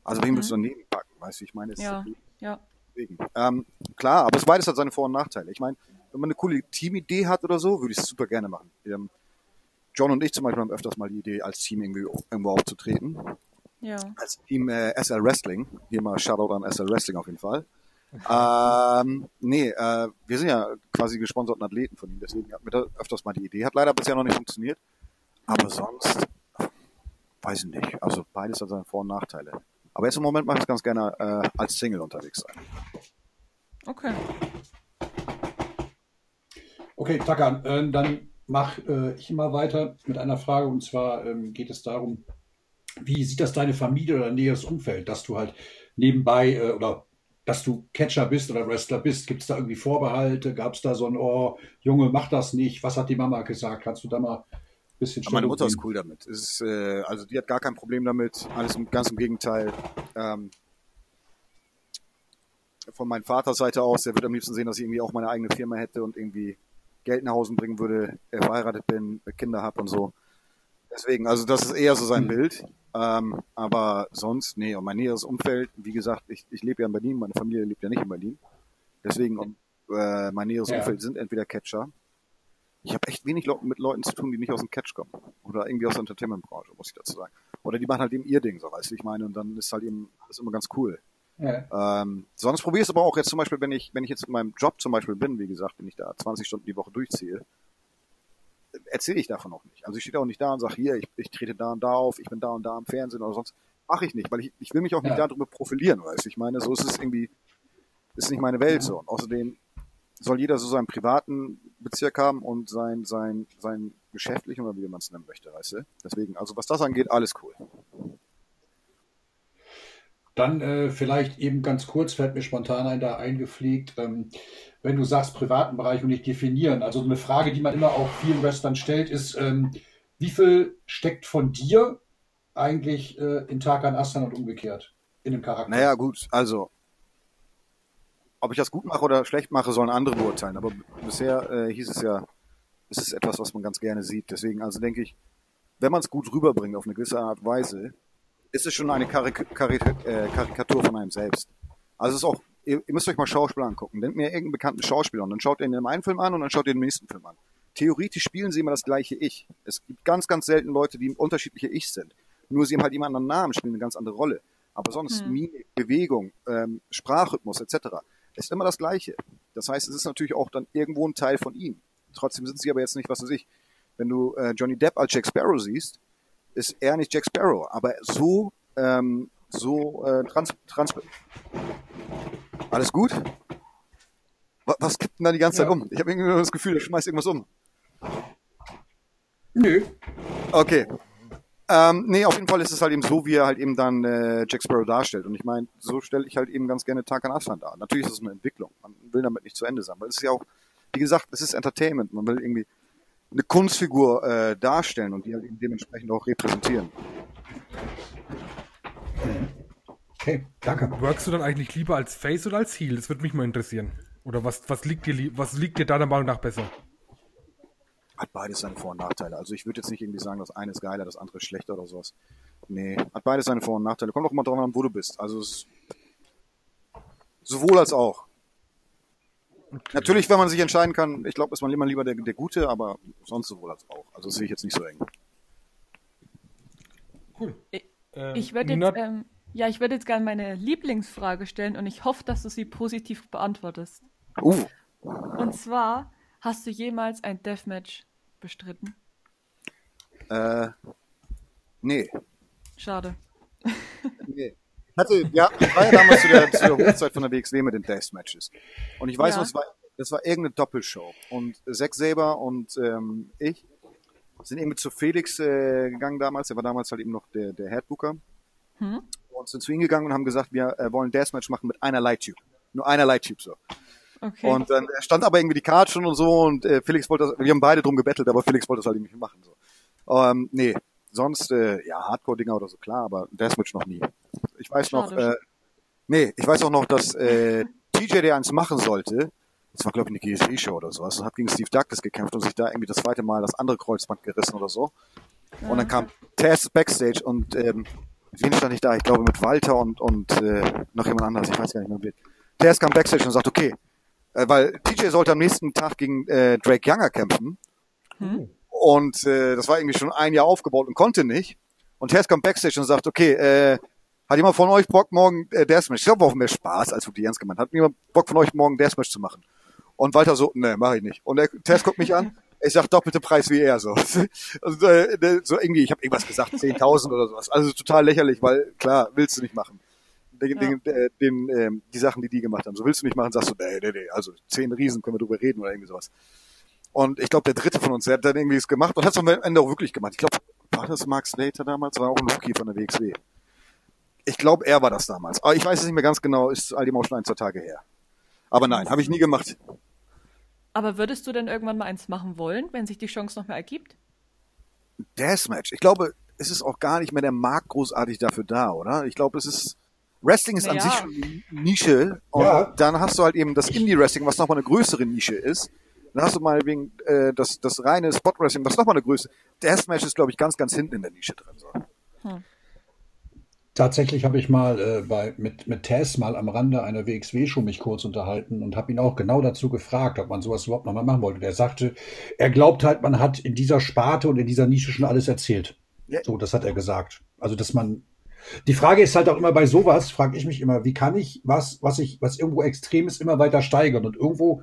Also wen willst du daneben packen? Weißt du, ich meine? Ja, ja. Deswegen. Ähm, klar, aber es beides hat seine Vor- und Nachteile. Ich meine, wenn man eine coole Teamidee hat oder so, würde ich es super gerne machen. Ähm, John und ich zum Beispiel haben öfters mal die Idee, als Team irgendwie irgendwo aufzutreten. Ja. Als Team äh, SL Wrestling. Hier mal Shoutout an SL Wrestling auf jeden Fall. Ähm, nee, äh, wir sind ja quasi gesponserten Athleten von ihm, deswegen hatten wir da öfters mal die Idee. Hat leider bisher noch nicht funktioniert. Aber sonst, weiß ich nicht. Also beides hat seine Vor- und Nachteile. Aber jetzt im Moment mache ich es ganz gerne äh, als Single unterwegs sein. Okay. Okay, Takan, äh, dann mach äh, ich mal weiter mit einer Frage und zwar ähm, geht es darum, wie sieht das deine Familie oder näheres Umfeld, dass du halt nebenbei äh, oder dass du Catcher bist oder Wrestler bist? Gibt es da irgendwie Vorbehalte? Gab es da so ein, oh, Junge, mach das nicht? Was hat die Mama gesagt? Kannst du da mal bisschen meine Mutter ist cool damit. Ist, äh, also die hat gar kein Problem damit. Alles im, ganz im Gegenteil. Ähm, von meinem Vaters Seite aus, der würde am liebsten sehen, dass ich irgendwie auch meine eigene Firma hätte und irgendwie Geld nach Hause bringen würde, verheiratet bin, Kinder habe und so. Deswegen, also das ist eher so sein Mhm. Bild. Ähm, aber sonst, nee, und mein näheres Umfeld, wie gesagt, ich, ich lebe ja in Berlin, meine Familie lebt ja nicht in Berlin. Deswegen, und, äh, mein näheres Ja. Umfeld sind entweder Catcher. Ich habe echt wenig Leu- mit Leuten zu tun, die nicht aus dem Catch kommen. Oder irgendwie aus der Entertainment-Branche, muss ich dazu sagen. Oder die machen halt eben ihr Ding, so weißt du, wie ich meine, und dann ist halt eben, ist immer ganz cool. Ja. Ähm, sonst probiere ich es aber auch jetzt zum Beispiel, wenn ich, wenn ich jetzt in meinem Job zum Beispiel bin, wie gesagt, wenn ich da 20 Stunden die Woche durchziehe, erzähle ich davon auch nicht. Also ich stehe auch nicht da und sage, hier, ich, ich trete da und da auf, ich bin da und da im Fernsehen oder sonst. Mache ich nicht, weil ich, ich will mich auch nicht Ja. darüber profilieren, weißt du. Ich meine, so ist es irgendwie, ist nicht meine Welt so. Und außerdem soll jeder so seinen privaten Bezirk haben und sein, sein, sein geschäftlichen oder wie man es nennen möchte, weißt du. Deswegen, also was das angeht, alles cool. Dann äh, vielleicht eben ganz kurz, fällt mir spontan ein, da eingepflegt, ähm, wenn du sagst privaten Bereich und nicht definieren. Also eine Frage, die man immer auch vielen Wrestlern stellt, ist, ähm, wie viel steckt von dir eigentlich äh, in Tarkan Aslan und umgekehrt in dem Charakter? Naja, gut, also. Ob ich das gut mache oder schlecht mache, sollen andere beurteilen. Aber bisher äh, hieß es ja, es ist etwas, was man ganz gerne sieht. Deswegen, also denke ich, wenn man es gut rüberbringt auf eine gewisse Art und Weise, ist es schon eine Karik Karik äh, Karikatur von einem selbst. Also es ist auch, ihr, ihr müsst euch mal Schauspieler angucken. Nennt mir irgendeinen bekannten Schauspieler und dann schaut ihr in dem einen Film an und dann schaut ihr den nächsten Film an. Theoretisch spielen sie immer das gleiche Ich. Es gibt ganz, ganz selten Leute, die unterschiedliche Ich sind. Nur sie haben halt immer einen anderen Namen, spielen eine ganz andere Rolle. Aber sonst Mimik, Bewegung, ähm, Sprachrhythmus etc. ist immer das Gleiche. Das heißt, es ist natürlich auch dann irgendwo ein Teil von ihm. Trotzdem sind sie aber jetzt nicht, was weiß ich, wenn du äh, Johnny Depp als Jack Sparrow siehst, ist er nicht Jack Sparrow, aber so ähm, so äh, trans, trans alles gut? Was, was kippt denn da die ganze Ja. Zeit um? Ich habe irgendwie nur das Gefühl, er schmeißt irgendwas um. Nö. Okay. Ähm, nee, auf jeden Fall ist es halt eben so, wie er halt eben dann äh, Jack Sparrow darstellt. Und ich meine, so stelle ich halt eben ganz gerne Tarkan Aslan dar. Natürlich ist es eine Entwicklung. Man will damit nicht zu Ende sein, weil es ist ja auch, wie gesagt, es ist Entertainment. Man will irgendwie eine Kunstfigur äh, darstellen und die halt eben dementsprechend auch repräsentieren. Okay, danke. Workst du dann eigentlich lieber als Face oder als Heel? Das würde mich mal interessieren. Oder was, was liegt dir, was liegt dir deiner Meinung nach besser? Hat beides seine Vor- und Nachteile. Also ich würde jetzt nicht irgendwie sagen, das eine ist geiler, das andere ist schlechter oder sowas. Nee, hat beides seine Vor- und Nachteile. Kommt auch immer drauf an, wo du bist. Also es ist sowohl als auch. Natürlich, wenn man sich entscheiden kann, ich glaube, ist man immer lieber der, der Gute, aber sonst sowohl als auch. Also das sehe ich jetzt nicht so eng. Cool. Ich- Ähm, Ich würde Nina, jetzt, ähm, ja, ich würde jetzt gerne meine Lieblingsfrage stellen und ich hoffe, dass du sie positiv beantwortest. Uh, Und zwar, hast du jemals ein Deathmatch bestritten? äh, nee. Schade. Nee. Hatte, ja, ich war ja damals zu der, zu der Hochzeit von der WXW mit den Deathmatches. Und ich weiß Ja. es war, das war irgendeine Doppelshow. Und Zack Saber und ähm, ich sind irgendwie zu Felix äh, gegangen damals. Er war damals halt eben noch der, der Headbooker. Hm? Und sind zu ihm gegangen und haben gesagt, wir äh, wollen Deathmatch machen mit einer Light-Tube. Nur einer Light-Tube so. Okay. Und dann stand aber irgendwie die Card schon und so und äh, Felix wollte das, wir haben beide drum gebettelt, aber Felix wollte das halt nicht machen. So. Ähm, nee, sonst, äh, ja, Hardcore-Dinger oder so, klar, aber Deathmatch noch nie. Ich weiß noch, äh, nee, ich weiß auch noch, dass äh, TJ, der eins machen sollte, das war glaube ich eine GSW-Show oder sowas, und hat gegen Steve Douglas gekämpft und sich da irgendwie das zweite Mal das andere Kreuzband gerissen oder so. Und dann kam Tess Backstage und ähm, mit wem stand ich da? Ich glaube mit Walter und, und äh, noch jemand anderes, ich weiß gar nicht mehr. Tess kam Backstage und sagt, okay, äh, weil TJ sollte am nächsten Tag gegen äh, Drake Younger kämpfen. Und äh, das war irgendwie schon ein Jahr aufgebaut und konnte nicht. Und Tess kommt Backstage und sagt, okay, äh, hat jemand von euch Bock, morgen äh, Deathmatch? Ich glaube, auch mehr Spaß, als wirklich ernst gemeint. Hat jemand Bock von euch, morgen Deathmatch zu machen? Und Walter so, ne, mache ich nicht. Und der Tess guckt mich an, ich sag doppelte Preis wie er. So, <laughs> also, äh, so irgendwie, ich habe irgendwas gesagt, 10.000 oder sowas. Also total lächerlich, weil klar, willst du nicht machen. Den, Ja. den, äh, den, ähm, die Sachen, die die gemacht haben. So willst du nicht machen, sagst du, nee, nee, nee, also zehn Riesen können wir drüber reden oder irgendwie sowas. Und ich glaube, der dritte von uns, der hat dann irgendwie es gemacht und hat es am Ende auch wirklich gemacht. Ich glaube, war das Mark Slater damals? War auch ein Rookie von der WXW. Ich glaube, er war das damals. Aber ich weiß es nicht mehr ganz genau, ist all dem auch schon ein, zwei Tage her. Aber nein, habe ich nie gemacht. Aber würdest du denn irgendwann mal eins machen wollen, wenn sich die Chance noch mal ergibt? Deathmatch. Ich glaube, es ist auch gar nicht mehr der Markt großartig dafür da, oder? Ich glaube, es ist Wrestling ist an Naja. sich schon eine Nische und Ja. dann hast du halt eben das Indie-Wrestling, was nochmal eine größere Nische ist. Dann hast du mal wegen äh, das, das reine Spot-Wrestling, was nochmal eine Größe. Deathmatch ist, glaube ich, ganz, ganz hinten in der Nische drin. So. Tatsächlich habe ich mal äh, bei, mit, mit Tess mal am Rande einer WXW-Show mich kurz unterhalten und habe ihn auch genau dazu gefragt, ob man sowas überhaupt nochmal machen wollte. Der sagte, er glaubt halt, man hat in dieser Sparte und in dieser Nische schon alles erzählt. Ja. So, das hat er gesagt. Also, dass man. Die Frage ist halt auch immer bei sowas, frage ich mich immer, wie kann ich was, was ich, was irgendwo extrem ist, immer weiter steigern? Und irgendwo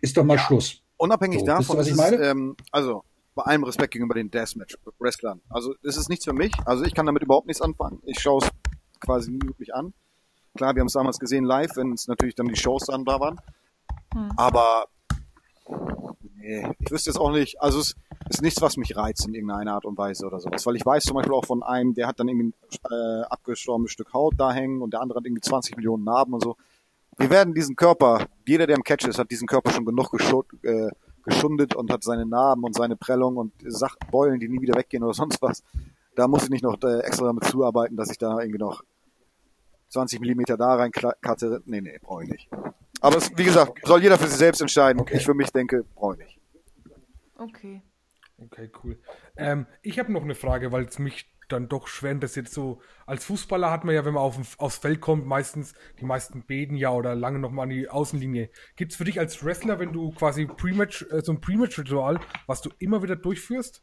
ist doch mal Schluss. Unabhängig So, davon ihr, was ist ich meine? es, ähm, also bei allem Respekt gegenüber den Deathmatch-Wrestlern. Also das ist nichts für mich. Also ich kann damit überhaupt nichts anfangen. Ich schaue es quasi nie wirklich an. Klar, wir haben es damals gesehen live, wenn es natürlich dann die Shows dann da waren. Aber nee, ich wüsste jetzt auch nicht, also es ist nichts, was mich reizt in irgendeiner Art und Weise oder sowas. Weil ich weiß zum Beispiel auch von einem, der hat dann irgendwie ein äh, abgestorbenes Stück Haut da hängen und der andere hat irgendwie 20 Millionen Narben und so. Wir werden diesen Körper, jeder, der im Catch ist, hat diesen Körper schon genug geschut, äh, geschundet und hat seine Narben und seine Prellung und Sach Beulen, die nie wieder weggehen oder <laughs> sonst was. Da muss ich nicht noch äh, extra damit zuarbeiten, dass ich da irgendwie noch 20 Millimeter da rein kla- cutte. Nee, nee, brauche ich nicht. Aber es, wie gesagt, soll jeder für sich selbst entscheiden. Okay. Ich für mich denke, brauche ich nicht. Okay. Okay, cool. Ähm, ich habe noch eine Frage, weil es mich dann doch schwer interessiert. So, als Fußballer hat man ja, wenn man auf, aufs Feld kommt, meistens, die meisten beten ja oder lange nochmal an die Außenlinie. Gibt es für dich als Wrestler, wenn du quasi Pre-Match, äh, so ein Pre-Match-Ritual, was du immer wieder durchführst?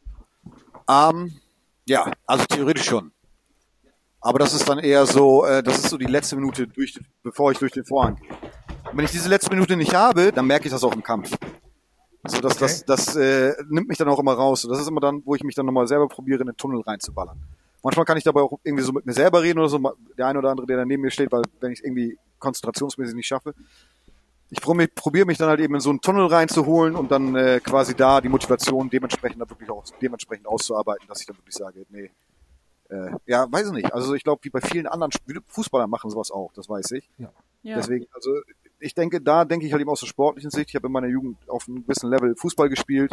Ähm, ja, also theoretisch schon. Aber das ist dann eher so, äh, das ist so die letzte Minute, durch, bevor ich durch den Vorhang gehe. Und wenn ich diese letzte Minute nicht habe, dann merke ich das auch im Kampf. So, das, das, das äh, nimmt mich dann auch immer raus. Und das ist immer dann, wo ich mich dann nochmal selber probiere, in den Tunnel reinzuballern. Manchmal kann ich dabei auch irgendwie so mit mir selber reden oder so, der eine oder andere, der dann neben mir steht, weil wenn ich es irgendwie konzentrationsmäßig nicht schaffe. Ich probiere probier mich dann halt eben in so einen Tunnel reinzuholen und dann äh, quasi da die Motivation dementsprechend dann wirklich auch dementsprechend auszuarbeiten, dass ich dann wirklich sage, nee, äh, ja, weiß ich nicht. Also ich glaube, wie bei vielen anderen Fußballern machen sowas auch, das weiß ich. Ja. Deswegen, also ich denke, da denke ich halt eben aus der sportlichen Sicht. Ich habe in meiner Jugend auf einem gewissen Level Fußball gespielt.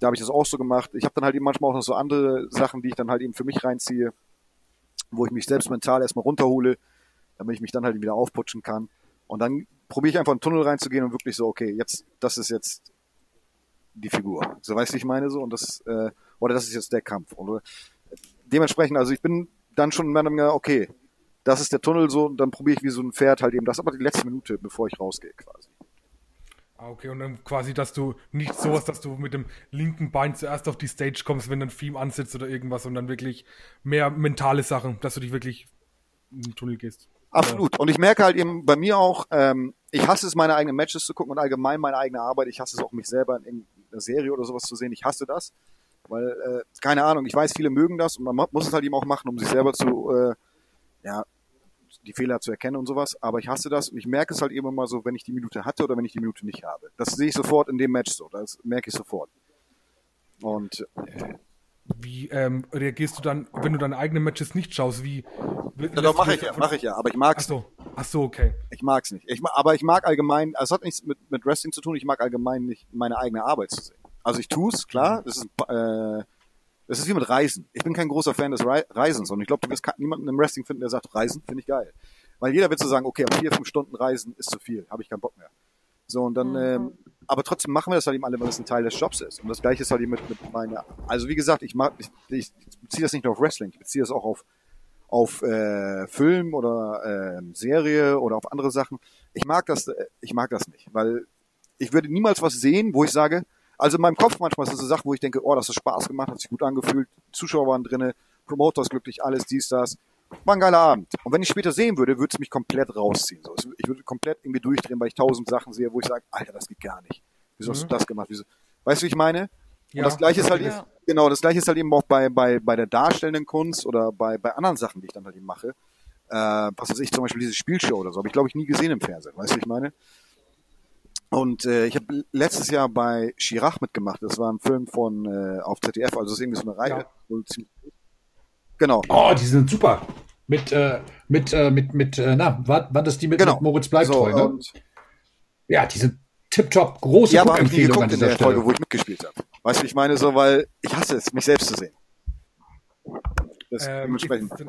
Da habe ich das auch so gemacht. Ich habe dann halt eben manchmal auch noch so andere Sachen, die ich dann halt eben für mich reinziehe, wo ich mich selbst mental erstmal runterhole, damit ich mich dann halt wieder aufputschen kann. Und dann probiere ich einfach in den Tunnel reinzugehen und wirklich so, okay, jetzt, das ist jetzt die Figur. So weißt du, ich meine so und das äh, oder das ist jetzt der Kampf. Und äh, dementsprechend, also ich bin dann schon mehr oder weniger, okay, das ist der Tunnel so, und dann probiere ich wie so ein Pferd halt eben das, aber die letzte Minute, bevor ich rausgehe quasi. Ah, okay, und dann quasi, dass du nicht sowas, dass du mit dem linken Bein zuerst auf die Stage kommst, wenn ein Theme ansitzt oder irgendwas und dann wirklich mehr mentale Sachen, dass du dich wirklich in den Tunnel gehst. Absolut. Und ich merke halt eben bei mir auch, ähm, ich hasse es, meine eigenen Matches zu gucken und allgemein meine eigene Arbeit. Ich hasse es auch, mich selber in irgendeiner Serie oder sowas zu sehen. Ich hasse das. Weil, äh, keine Ahnung, ich weiß, viele mögen das und man mu- muss es halt eben auch machen, um sich selber zu, äh, ja, die Fehler zu erkennen und sowas. Aber ich hasse das und ich merke es halt eben immer so, wenn ich die Minute hatte oder wenn ich die Minute nicht habe. Das sehe ich sofort in dem Match so. Das merke ich sofort. Und äh, Wie ähm, reagierst du dann, wenn du deine eigenen Matches nicht schaust? Wie? ja, doch, mache ich ja, mache ich ja. Aber ich mag Ach es so, ach so, okay. Ich mag's nicht. Ich, aber ich mag allgemein, also es hat nichts mit, mit Wrestling zu tun, ich mag allgemein nicht meine eigene Arbeit zu sehen. Also ich tu's, klar, das ist, äh, das ist wie mit Reisen. Ich bin kein großer Fan des Rei Reisens und ich glaube, du wirst niemanden im Wrestling finden, der sagt, Reisen finde ich geil. Weil jeder wird so sagen, okay, vier, fünf Stunden Reisen ist zu viel, habe ich keinen Bock mehr. So, und dann, ähm, aber trotzdem machen wir das halt eben alle, weil es ein Teil des Jobs ist. Und das gleiche ist halt eben mit, mit meiner, also wie gesagt, ich mag, ich, ich beziehe das nicht nur auf Wrestling, ich beziehe das auch auf, auf äh, Film oder äh, Serie oder auf andere Sachen. Ich mag das, äh, ich mag das nicht, weil ich würde niemals was sehen, wo ich sage, also in meinem Kopf manchmal ist das eine Sache, wo ich denke, oh, das hat Spaß gemacht, hat sich gut angefühlt, Zuschauer waren drinne, Promoter ist glücklich, alles dies, das. War ein geiler Abend. Und wenn ich später sehen würde, würde es mich komplett rausziehen. So. Es- Ich würde komplett irgendwie durchdrehen, weil ich tausend Sachen sehe, wo ich sage, Alter, das geht gar nicht. Wieso hast du das gemacht? Wieso? Weißt du, wie ich meine? Ja, und das gleiche ist halt ja. genau, das gleiche ist halt eben auch bei, bei, bei der darstellenden Kunst oder bei, bei anderen Sachen, die ich dann halt eben mache. Äh, was weiß ich, zum Beispiel diese Spielshow oder so, habe ich glaube ich nie gesehen im Fernsehen, weißt du, wie ich meine? Und äh, ich habe letztes Jahr bei Chirac mitgemacht. Das war ein Film von äh, auf ZDF, also das ist irgendwie so eine Reihe. Ja. Genau. Oh, die sind super. Mit, äh, mit, äh, mit, mit, äh, na, war, war das die mit, Genau. mit Moritz bleibt so, ne? und, Ja, die sind tipptopp. Große ja, aber habe ich nie geguckt in der Stelle. Folge, wo ich mitgespielt habe. Weißt du, wie ich meine? So, weil ich hasse es, mich selbst zu sehen. Das Ähm, dementsprechend. ist,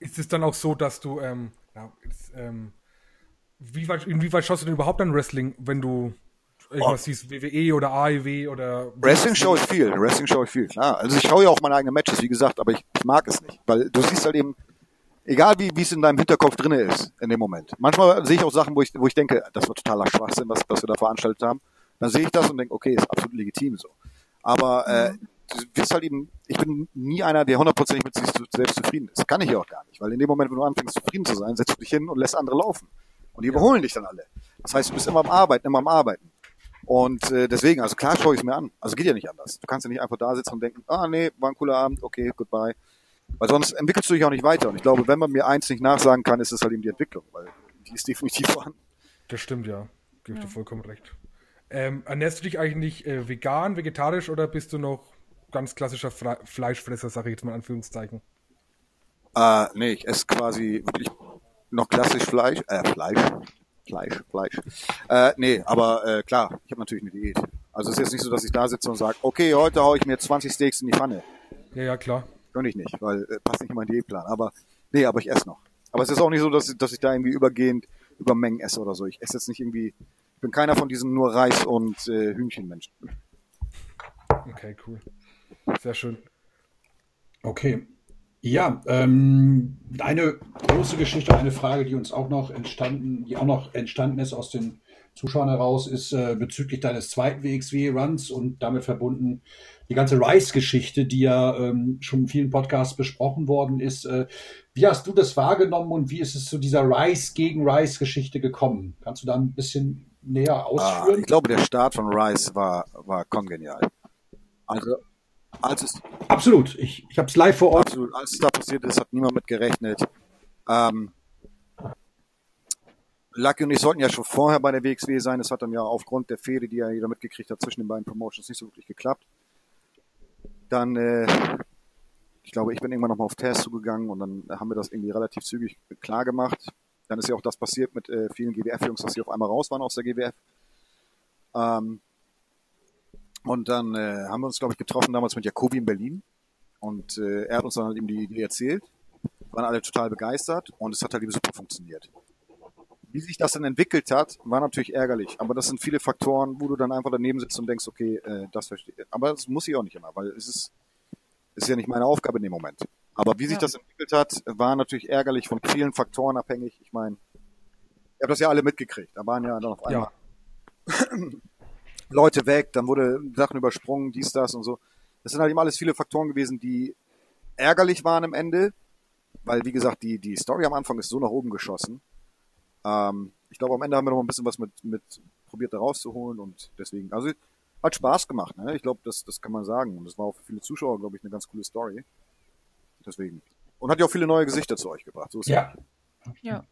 ist es dann auch so, dass du, ähm, ja, ist, ähm, wie weit, inwieweit schaust du denn überhaupt an Wrestling, wenn du irgendwas siehst, WWE oder AEW oder Wrestling schaue ich viel, Wrestling schaue ich viel, klar. Also ich schaue ja auch meine eigenen Matches, wie gesagt, aber ich, ich mag es nicht. Weil du siehst halt eben, egal wie es in deinem Hinterkopf drinne ist in dem Moment. Manchmal sehe ich auch Sachen, wo ich, wo ich denke, das war totaler Schwachsinn, was, was wir da veranstaltet haben. Dann sehe ich das und denke, okay, ist absolut legitim so. Aber äh, du wirst halt eben, ich bin nie einer, der hundertprozentig mit sich selbst zufrieden ist. Kann ich ja auch gar nicht. Weil in dem Moment, wenn du anfängst zufrieden zu sein, setzt du dich hin und lässt andere laufen. Und die überholen dich dann alle. Das heißt, du bist immer am Arbeiten, immer am Arbeiten. Und äh, deswegen, also klar schaue ich es mir an. Also geht ja nicht anders. Du kannst ja nicht einfach da sitzen und denken, ah nee, war ein cooler Abend, okay, goodbye. Weil sonst entwickelst du dich auch nicht weiter. Und ich glaube, wenn man mir eins nicht nachsagen kann, ist es halt eben die Entwicklung, weil die ist definitiv <laughs> vorhanden. Das stimmt, ja. Gebe ich dir vollkommen recht. Ähm, ernährst du dich eigentlich äh, vegan, vegetarisch oder bist du noch ganz klassischer Fre Fleischfresser, sage ich jetzt mal in Anführungszeichen? Äh, nee, ich esse quasi wirklich noch klassisch Fleisch, äh, Fleisch, Fleisch, Fleisch. Äh, nee, aber äh, klar, ich habe natürlich eine Diät. Also es ist jetzt nicht so, dass ich da sitze und sage, okay, heute hau ich mir 20 Steaks in die Pfanne. Ja, ja, klar. Könnte ich nicht, weil äh, passt nicht in meinen Diätplan. Aber nee, aber ich esse noch. Aber es ist auch nicht so, dass, ich- dass ich da irgendwie übergehend über Mengen esse oder so. Ich esse jetzt nicht irgendwie, ich bin keiner von diesen nur Reis und äh, Hühnchenmenschen. Okay, cool. Sehr schön. Okay. Ja, ähm, eine große Geschichte, eine Frage, die uns auch noch entstanden, die auch noch entstanden ist aus den Zuschauern heraus, ist äh, bezüglich deines zweiten WXW-Runs und damit verbunden die ganze Rice-Geschichte, die ja ähm, schon in vielen Podcasts besprochen worden ist. Äh, wie hast du das wahrgenommen und wie ist es zu dieser Rice gegen Rice-Geschichte gekommen? Kannst du da ein bisschen näher Ah, ausführen? ich glaube, der Start von Rice war, war kongenial. Also, als es Absolut. Ich, ich habe es live vor Ort. absolut, als es da passiert ist, hat niemand mit gerechnet. Ähm, Lucky und ich sollten ja schon vorher bei der WXW sein. Es hat dann ja aufgrund der Fehde, die ja jeder mitgekriegt hat, zwischen den beiden Promotions nicht so wirklich geklappt. Dann äh, ich glaube, ich bin irgendwann nochmal auf Test zugegangen und dann haben wir das irgendwie relativ zügig klar gemacht. Dann ist ja auch das passiert mit äh, vielen GWF-Jungs, dass sie auf einmal raus waren aus der GWF. Ähm, und dann äh, haben wir uns, glaube ich, getroffen damals mit Jacobi in Berlin. Und äh, er hat uns dann halt eben die Idee erzählt. Waren alle total begeistert und es hat halt eben super funktioniert. Wie sich das dann entwickelt hat, war natürlich ärgerlich. Aber das sind viele Faktoren, wo du dann einfach daneben sitzt und denkst, okay, äh, das verstehe ich. Aber das muss ich auch nicht immer, weil es ist, ist ja nicht meine Aufgabe in dem Moment. Aber wie sich Ja. das entwickelt hat, war natürlich ärgerlich von vielen Faktoren abhängig. Ich meine, ihr habt das ja alle mitgekriegt. Da waren ja dann auf einmal Ja. <clears throat> Leute weg, dann wurde Sachen übersprungen, dies, das und so. Das sind halt eben alles viele Faktoren gewesen, die ärgerlich waren am Ende, weil wie gesagt, die, die Story am Anfang ist so nach oben geschossen. Ähm, ich glaube, am Ende haben wir noch ein bisschen was mit, mit probiert da rauszuholen und deswegen, also hat Spaß gemacht, ne? Ich glaube, das, das kann man sagen. Und das war auch für viele Zuschauer, glaube ich, eine ganz coole Story. Deswegen. Und hat ja auch viele neue Gesichter zu euch gebracht. So ist Ja, Ja,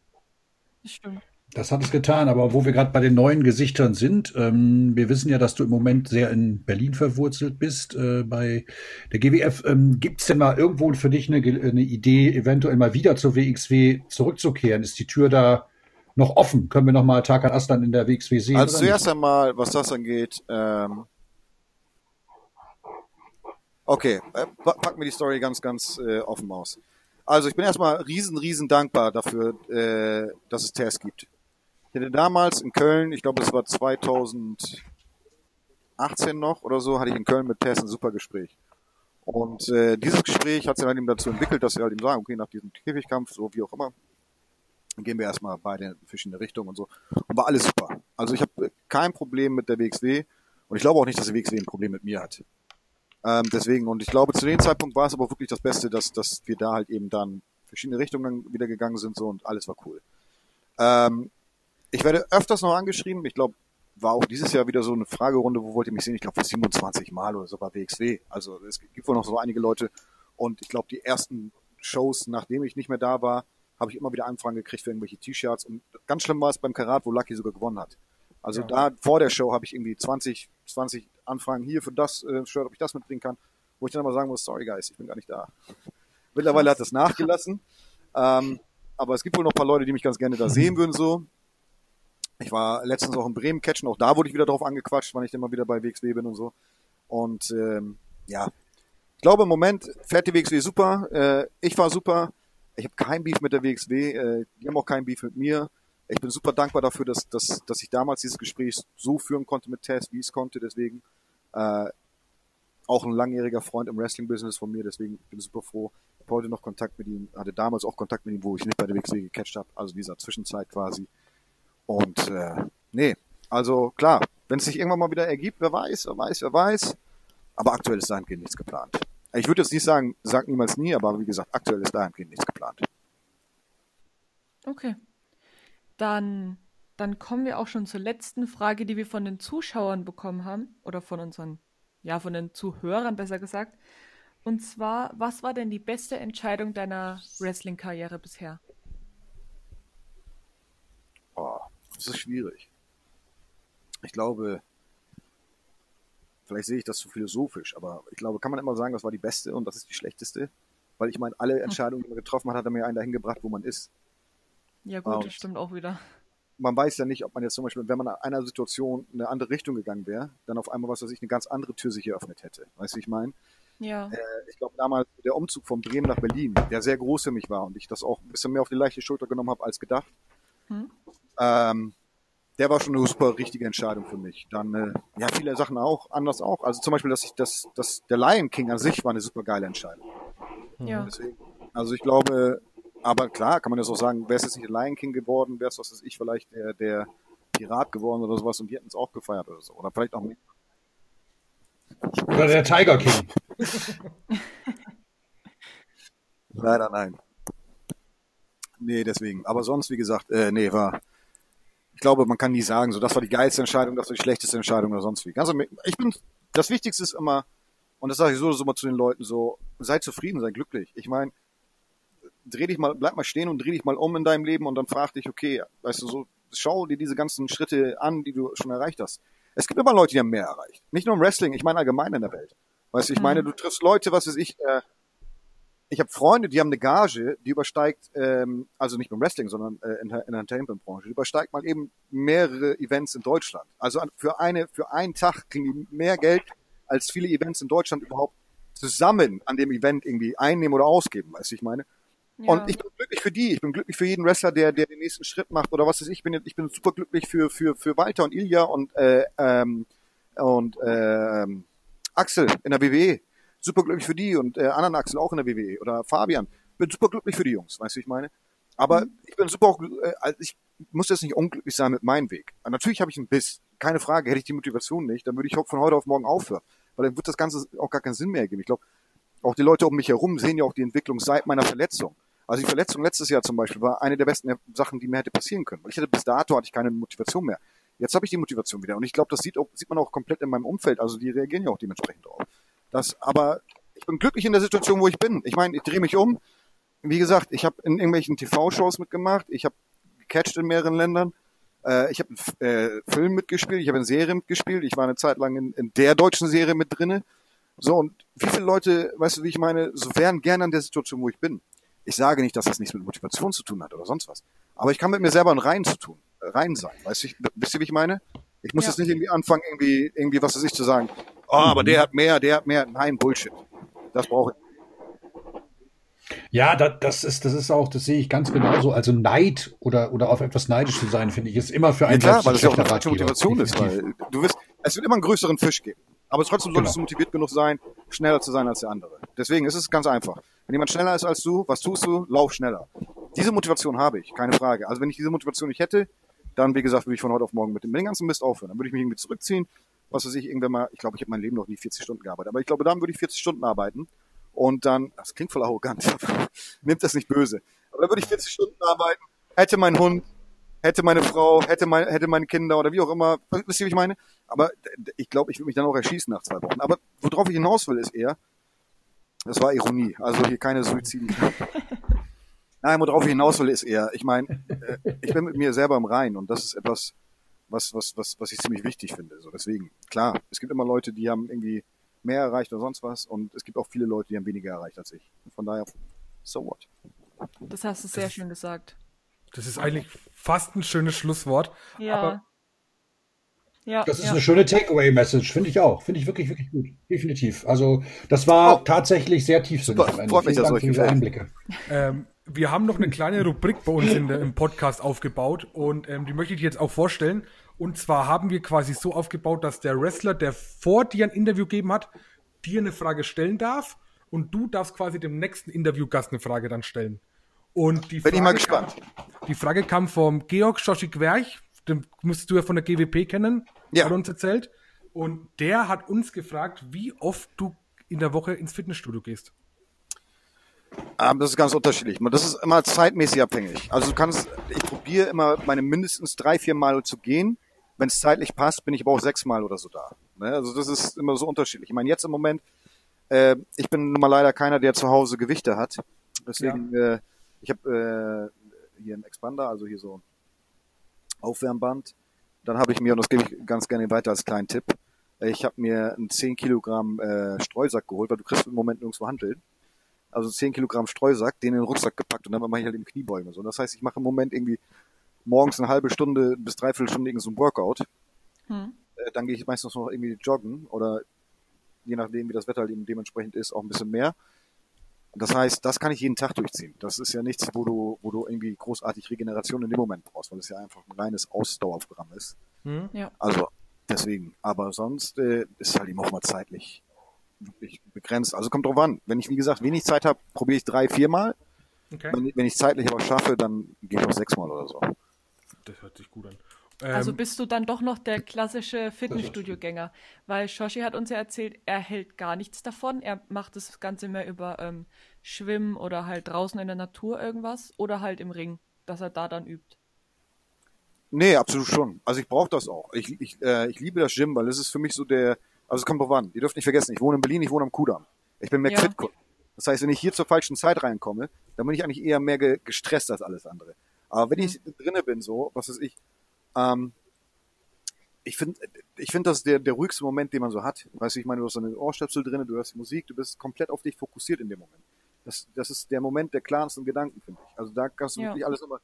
das stimmt. Das hat es getan. Aber wo wir gerade bei den neuen Gesichtern sind, ähm, wir wissen ja, dass du im Moment sehr in Berlin verwurzelt bist äh, bei der GWF. Ähm, Gibt es denn mal irgendwo für dich eine, eine Idee, eventuell mal wieder zur WXW zurückzukehren? Ist die Tür da noch offen? Können wir noch mal Tarkan Aslan in der WXW sehen? Also zuerst einmal, was das angeht, ähm, okay, äh, pa- packen wir die Story ganz, ganz äh, offen aus. Also ich bin erstmal riesen, riesen dankbar dafür, äh, dass es TES gibt. Ich hatte damals in Köln, ich glaube, das war 2018 noch oder so, hatte ich in Köln mit TES ein super Gespräch. Und äh, dieses Gespräch hat sich dann eben dazu entwickelt, dass wir halt eben sagen, okay, nach diesem Käfigkampf, so wie auch immer, gehen wir erstmal beide in verschiedene Richtungen und so. Und war alles super. Also ich habe kein Problem mit der WXW und ich glaube auch nicht, dass die WXW ein Problem mit mir hat. Ähm, deswegen, und ich glaube, zu dem Zeitpunkt war es aber wirklich das Beste, dass, dass wir da halt eben dann verschiedene Richtungen wieder gegangen sind so und alles war cool. Ähm, ich werde öfters noch angeschrieben. Ich glaube, war auch dieses Jahr wieder so eine Fragerunde, wo wollt ihr mich sehen? Ich glaube, 27 Mal oder so bei WXW. Also es gibt wohl noch so einige Leute. Und ich glaube, die ersten Shows, nachdem ich nicht mehr da war, habe ich immer wieder Anfragen gekriegt für irgendwelche T-Shirts. Und ganz schlimm war es beim Karat, wo Lucky sogar gewonnen hat. Also Ja. da vor der Show habe ich irgendwie 20, 20 Anfragen hier für das äh, Shirt, ob ich das mitbringen kann. Wo ich dann aber sagen muss, sorry guys, ich bin gar nicht da. Mittlerweile hat das nachgelassen. Ähm, aber es gibt wohl noch ein paar Leute, die mich ganz gerne da sehen <laughs> würden so. Ich war letztens auch in Bremen catchen, auch da wurde ich wieder drauf angequatscht, wann ich mal wieder bei WXW bin und so. Und ähm, ja, ich glaube im Moment fährt die WXW super. Äh, ich war super. Ich habe kein Beef mit der WXW. Äh, die haben auch kein Beef mit mir. Ich bin super dankbar dafür, dass, dass, dass ich damals dieses Gespräch so führen konnte mit Tess, wie ich es konnte. Deswegen äh, auch ein langjähriger Freund im Wrestling-Business von mir. Deswegen bin ich super froh. Ich heute noch Kontakt mit ihm. Hatte damals auch Kontakt mit ihm, wo ich nicht bei der WXW gecatcht habe. Also dieser Zwischenzeit quasi. Und äh, nee, also klar, wenn es sich irgendwann mal wieder ergibt, wer weiß, wer weiß, wer weiß. Aber aktuell ist dahingehend nichts geplant. Ich würde jetzt nicht sagen, sag niemals nie, aber wie gesagt, aktuell ist dahingehend nichts geplant. Okay. Dann, dann kommen wir auch schon zur letzten Frage, die wir von den Zuschauern bekommen haben. Oder von unseren, ja, von den Zuhörern besser gesagt. Und zwar, was war denn die beste Entscheidung deiner Wrestling-Karriere bisher? Das ist schwierig. Ich glaube, vielleicht sehe ich das zu philosophisch, aber ich glaube, kann man immer sagen, das war die beste und das ist die schlechteste? Weil ich meine, alle Entscheidungen, die man getroffen hat, hat er mir einen dahin gebracht, wo man ist. Ja gut, Ah, das stimmt auch wieder. Man weiß ja nicht, ob man jetzt zum Beispiel, wenn man in einer Situation in eine andere Richtung gegangen wäre, dann auf einmal, was weiß ich, eine ganz andere Tür sich eröffnet hätte. Weißt du, ich meine? Ja. Äh, ich glaube damals der Umzug von Bremen nach Berlin, der sehr groß für mich war und ich das auch ein bisschen mehr auf die leichte Schulter genommen habe als gedacht. Hm? Ähm, der war schon eine super richtige Entscheidung für mich. Dann äh, ja viele Sachen auch anders auch. Also zum Beispiel, dass ich das, dass der Lion King an sich war eine super geile Entscheidung. Ja. Deswegen, also ich glaube, aber klar kann man jetzt auch sagen, wäre es jetzt nicht der Lion King geworden, wäre es was weiß ich vielleicht der der Pirat geworden oder sowas und die hätten es auch gefeiert oder so oder vielleicht auch mehr. Oder der Tiger King. <laughs> Leider nein. Nee, deswegen. Aber sonst, wie gesagt, äh, nee, war. Ich glaube, man kann nie sagen, so das war die geilste Entscheidung, das war die schlechteste Entscheidung oder sonst wie. Ganz im- ich bin, das Wichtigste ist immer, und das sage ich so so mal zu den Leuten so, sei zufrieden, sei glücklich. Ich meine, dreh dich mal, bleib mal stehen und dreh dich mal um in deinem Leben und dann frag dich, okay, weißt du, so, schau dir diese ganzen Schritte an, die du schon erreicht hast. Es gibt immer Leute, die haben mehr erreicht. Nicht nur im Wrestling, ich meine allgemein in der Welt. Weißt du, ich meine, du triffst Leute, was weiß ich, äh, ich habe Freunde, die haben eine Gage, die übersteigt, ähm, also nicht beim Wrestling, sondern äh, in der in der Entertainment-Branche, die übersteigt mal eben mehrere Events in Deutschland. Also an, für eine, für einen Tag kriegen die mehr Geld, als viele Events in Deutschland überhaupt zusammen an dem Event irgendwie einnehmen oder ausgeben, weißt du, ich meine. Ja. Und ich bin glücklich für die. Ich bin glücklich für jeden Wrestler, der, der den nächsten Schritt macht oder was weiß ich. Ich bin, ich bin super glücklich für, für, für Walter und Ilja und, äh, ähm, und ähm, Axel in der WWE. Super glücklich für die und äh, anderen Axel auch in der WWE oder Fabian. Bin super glücklich für die Jungs, weißt du, wie ich meine? Aber ich bin super, äh, also ich muss jetzt nicht unglücklich sein mit meinem Weg. Natürlich habe ich einen Biss, keine Frage. Hätte ich die Motivation nicht, dann würde ich von heute auf morgen aufhören. Weil dann wird das Ganze auch gar keinen Sinn mehr ergeben. Ich glaube, auch die Leute um mich herum sehen ja auch die Entwicklung seit meiner Verletzung. Also die Verletzung letztes Jahr zum Beispiel war eine der besten Sachen, die mir hätte passieren können. Weil ich hatte bis dato hatte ich keine Motivation mehr. Jetzt habe ich die Motivation wieder und ich glaube, das sieht, auch, sieht man auch komplett in meinem Umfeld. Also die reagieren ja auch dementsprechend drauf. Das, aber ich bin glücklich in der Situation, wo ich bin. Ich meine, ich drehe mich um. Wie gesagt, ich habe in irgendwelchen TV-Shows mitgemacht. Ich habe gecatcht in mehreren Ländern. Äh, ich habe einen äh, Film mitgespielt. Ich habe in Serien mitgespielt. Ich war eine Zeit lang in, in der deutschen Serie mit drinne. So, und wie viele Leute, weißt du, wie ich meine, so wären gerne an der Situation, wo ich bin. Ich sage nicht, dass das nichts mit Motivation zu tun hat oder sonst was. Aber ich kann mit mir selber in Rein zu tun, äh, rein sein. Weißt du, ich, wisst ihr, wie ich meine? Ich muss Ja. jetzt nicht irgendwie anfangen, irgendwie, irgendwie, was weiß ich, zu sagen, oh, aber der hat mehr, der hat mehr. Nein, Bullshit. Das brauche ich. Ja, da, das ist, das ist auch, das sehe ich ganz genauso. Also Neid oder, oder auf etwas neidisch zu sein, finde ich, ist immer für Ja, einen klar, selbst weil das ja auch eine falsche. Motivation ist, weil du wirst, es wird immer einen größeren Fisch geben. Aber trotzdem solltest Genau. du motiviert genug sein, schneller zu sein als der andere. Deswegen ist es ganz einfach. Wenn jemand schneller ist als du, was tust du? Lauf schneller. Diese Motivation habe ich, keine Frage. Also wenn ich diese Motivation nicht hätte, dann, wie gesagt, würde ich von heute auf morgen mit dem ganzen Mist aufhören. Dann würde ich mich irgendwie zurückziehen. Was weiß ich, irgendwann mal, ich glaube, ich habe mein Leben noch nie 40 Stunden gearbeitet. Aber ich glaube, dann würde ich 40 Stunden arbeiten. Und dann, das klingt voll arrogant, <laughs> nimmt das nicht böse. Aber dann würde ich 40 Stunden arbeiten, hätte mein Hund, hätte meine Frau, hätte, mein, hätte meine Kinder oder wie auch immer. Wisst ihr, wie ich meine? Aber ich glaube, ich würde mich dann auch erschießen nach zwei Wochen. Aber worauf ich hinaus will, ist eher, das war Ironie. Also hier keine Suizid. <laughs> Nein, worauf ich hinaus will, ist eher, ich meine, äh, ich bin mit mir selber im Rein und das ist etwas, was, was, was, was ich ziemlich wichtig finde. So, deswegen, klar, es gibt immer Leute, die haben irgendwie mehr erreicht oder sonst was und es gibt auch viele Leute, die haben weniger erreicht als ich. Von daher, so what? Das hast du sehr schön gesagt. Das ist eigentlich fast ein schönes Schlusswort. Ja. Aber ja, Das ist ja. eine schöne Takeaway-Message, finde ich auch. Finde ich wirklich, wirklich gut. Definitiv. Also, das war Oh. tatsächlich sehr tiefsinnig freut mich, Vielen dass Dank euch für. Einblicke. Ähm, wir haben noch eine kleine Rubrik bei uns in der, im Podcast aufgebaut und ähm, die möchte ich jetzt auch vorstellen. Und zwar haben wir quasi so aufgebaut, dass der Wrestler, der vor dir ein Interview gegeben hat, dir eine Frage stellen darf und du darfst quasi dem nächsten Interviewgast eine Frage dann stellen. Und die Bin ich mal Kam, die Frage kam vom Georg Schoshi Querch, den müsstest du ja von der GWP kennen, Ja. hat uns erzählt. Und der hat uns gefragt, wie oft du in der Woche ins Fitnessstudio gehst. Ähm, das ist ganz unterschiedlich. Das ist immer zeitmäßig abhängig. Also du kannst, ich probiere immer meine mindestens drei, vier Mal zu gehen. Wenn es zeitlich passt, bin ich aber auch sechs Mal oder so da. Ne? Also das ist immer so unterschiedlich. Ich meine, jetzt im Moment, äh, ich bin nun mal leider keiner, der zu Hause Gewichte hat. Deswegen, äh, ich habe äh, hier einen Expander, also hier so ein Aufwärmband. Dann habe ich mir, und das gebe ich ganz gerne weiter als kleinen Tipp, äh, ich habe mir einen 10 Kilogramm äh, Streusack geholt, weil du kriegst im Moment nirgendwo Handeln also 10 Kilogramm Streusack, den in den Rucksack gepackt und dann mache ich halt im Kniebeugen. So. Das heißt, ich mache im Moment irgendwie morgens eine halbe Stunde bis dreiviertel Stunde irgend so ein Workout. Hm. Äh, dann gehe ich meistens noch irgendwie joggen oder je nachdem, wie das Wetter eben dementsprechend ist, auch ein bisschen mehr. Das heißt, das kann ich jeden Tag durchziehen. Das ist ja nichts, wo du, wo du irgendwie großartig Regeneration in dem Moment brauchst, weil es ja einfach ein reines Ausdauerprogramm ist. Ja. Also deswegen. Aber sonst äh, ist halt eben auch mal zeitlich wirklich begrenzt. Also kommt drauf an. Wenn ich, wie gesagt, wenig Zeit habe, probiere ich drei, viermal. Okay. Wenn, wenn ich zeitlich aber schaffe, dann gehe ich auch sechsmal oder so. Das hört sich gut an. Ähm, Also bist du dann doch noch der klassische Fitnessstudio-Gänger. Weil Shoshi hat uns ja erzählt, er hält gar nichts davon. Er macht das Ganze mehr über ähm, Schwimmen oder halt draußen in der Natur irgendwas oder halt im Ring, dass er da dann übt. Nee, absolut schon. Also ich brauche das auch. Ich, ich, äh, ich liebe das Gym, weil es ist für mich so der, also es kommt drauf an. Ihr dürft nicht vergessen, ich wohne in Berlin, ich wohne am Kudamm. Ich bin Ja. McFit. Das heißt, wenn ich hier zur falschen Zeit reinkomme, dann bin ich eigentlich eher mehr ge gestresst als alles andere. Aber wenn ich drinne bin, so, was weiß ich, ähm, ich finde, ich finde, das der, der ruhigste Moment, den man so hat. Weißt du, ich meine, du hast so eine Ohrstöpsel drinne, du hörst die Musik, du bist komplett auf dich fokussiert in dem Moment. Das, das ist der Moment der klarsten Gedanken, finde ich. Also da kannst du Ja. wirklich alles nochmal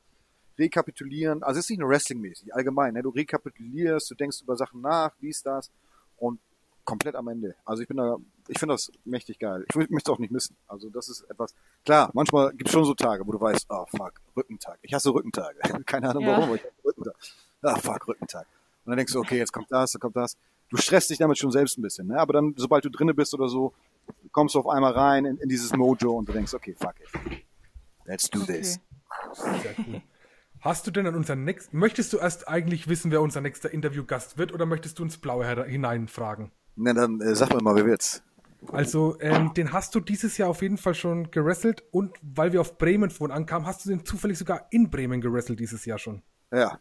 rekapitulieren. Also es ist nicht nur Wrestling-mäßig, allgemein. Ne? Du rekapitulierst, du denkst über Sachen nach, dies, das und komplett am Ende. Also ich bin da, ich finde das mächtig geil. Ich möchte es auch nicht missen. Also das ist etwas, klar, manchmal gibt es schon so Tage, wo du weißt, oh fuck, Rückentag. Ich hasse Rückentage. <laughs> Keine Ahnung Ja. warum, aber ich hasse Rückentag. Ah fuck, Rückentag. Und dann denkst du, okay, jetzt kommt das, dann kommt das. Du stresst dich damit schon selbst ein bisschen, ne? Aber dann, sobald du drinne bist oder so, kommst du auf einmal rein in, in dieses Mojo und du denkst, okay, fuck it. Let's do this. Okay. Sehr cool. Hast du denn an unseren nächsten, möchtest du erst eigentlich wissen, wer unser nächster Interviewgast wird oder möchtest du ins Blaue hineinfragen? Na, dann äh, sag mir mal, wer wird's? Also, ähm, den hast du dieses Jahr auf jeden Fall schon gerasselt und weil wir auf Bremen vorhin ankamen, hast du den zufällig sogar in Bremen gerasselt dieses Jahr schon. Ja.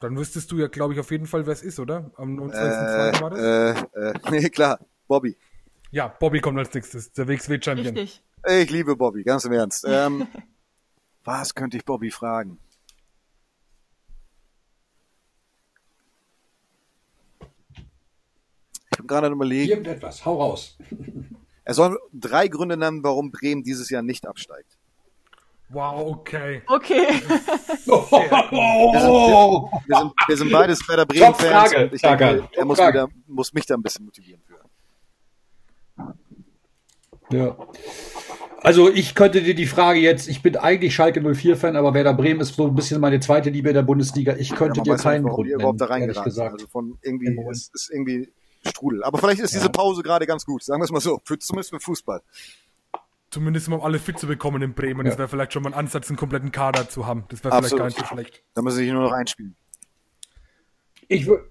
Dann wüsstest du ja, glaube ich, auf jeden Fall, wer es ist, oder? Am 29.02. Äh, war das? äh, äh, <laughs> nee, klar. Bobby. Ja, Bobby kommt als nächstes, der WXW-Champion. Richtig. Ich liebe Bobby, ganz im Ernst. Ähm, <laughs> was könnte ich Bobby fragen? Bin gerade überlegen. Irgendetwas, hau raus. <laughs> Er soll drei Gründe nennen, warum Bremen dieses Jahr nicht absteigt. Wow, okay. Okay. <laughs> Oh, Wir sind, wir sind beides Werder Bremen-Fans ich denke, er muss, wieder, muss mich da ein bisschen motivieren für. Ja. Also ich könnte dir die Frage jetzt, ich bin eigentlich Schalke 04-Fan, aber Werder Bremen ist so ein bisschen meine zweite Liebe in der Bundesliga. Ich könnte dir ja nicht, keinen warum Grund überhaupt da nennen, ehrlich gesagt. Also von irgendwie, es ist irgendwie Strudel. Aber vielleicht ist diese Pause gerade ganz gut, sagen wir es mal so, für, zumindest für Fußball. Zumindest mal alle fit zu bekommen in Bremen. Das Ja. wäre vielleicht schon mal ein Ansatz, einen kompletten Kader zu haben. Das wäre vielleicht gar nicht so schlecht. Da müssen sie sich nur noch einspielen. Ich würde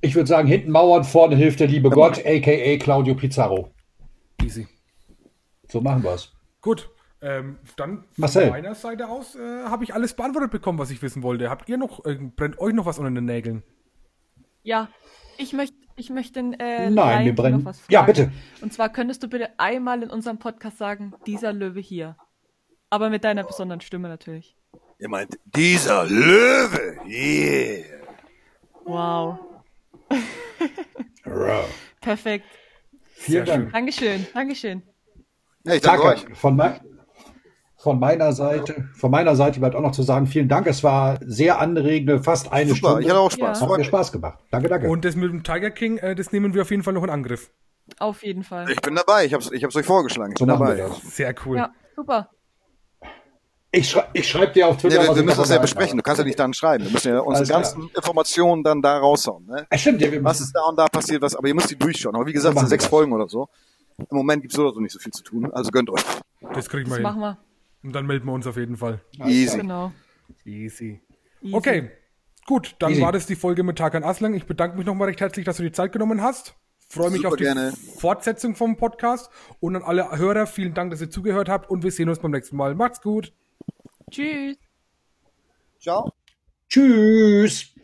ich würd sagen, hinten Mauern, vorne hilft der liebe Gott, a.k.a. Claudio Pizarro. Easy. So machen wir's. Gut. Ähm, dann Marcel. von meiner Seite aus äh, habe ich alles beantwortet bekommen, was ich wissen wollte. Habt ihr noch, äh, brennt euch noch was unter den Nägeln? Ja, ich möchte ich möchte äh, Nein, wir brennen- noch was fragen. Ja, bitte. Und zwar könntest du bitte einmal in unserem Podcast sagen, dieser Löwe hier. Aber mit deiner besonderen Stimme natürlich. Ihr meint, dieser Löwe, yeah. <laughs> Wow. Perfekt. Vielen Sehr Dank. Dankeschön. Dankeschön. Ja, ich danke euch. Danke. Von, mei- von meiner Seite, von meiner Seite bleibt auch noch zu sagen, vielen Dank. Es war sehr anregende, fast eine Super, Stunde. ich hatte auch Spaß. Ja. Hat mir Spaß gemacht. Danke, danke. Und das mit dem Tiger King, äh, das nehmen wir auf jeden Fall noch in Angriff. Auf jeden Fall. Ich bin dabei, ich hab's, ich hab's euch vorgeschlagen. Ich so bin dabei. wir. Sehr cool. Ja, super. Ich, schrei ich schreibe dir auf Nee, Twitter, wir, was wir ich müssen das ja besprechen. Du kannst ja nicht dann schreiben. Wir müssen ja unsere Alles klar. ganzen Informationen dann da raushauen. Ne? Ah, stimmt, ja, wir Was ist da und da passiert, was, aber ihr müsst die durchschauen. Aber wie gesagt, es sind wir sechs das. Folgen oder so. Im Moment gibt's so oder so nicht so viel zu tun. Also gönnt euch. Das kriegen wir Das hin. machen wir. Und dann melden wir uns auf jeden Fall. Easy. Genau. Easy. Easy. Okay. Gut, dann Easy. war das die Folge mit Tarkan Aslang. Ich bedanke mich nochmal recht herzlich, dass du die Zeit genommen hast. Freue mich Super auf die gerne. Fortsetzung vom Podcast. Und an alle Hörer, vielen Dank, dass ihr zugehört habt. Und wir sehen uns beim nächsten Mal. Macht's gut. Tschüss. Ciao. Tschüss.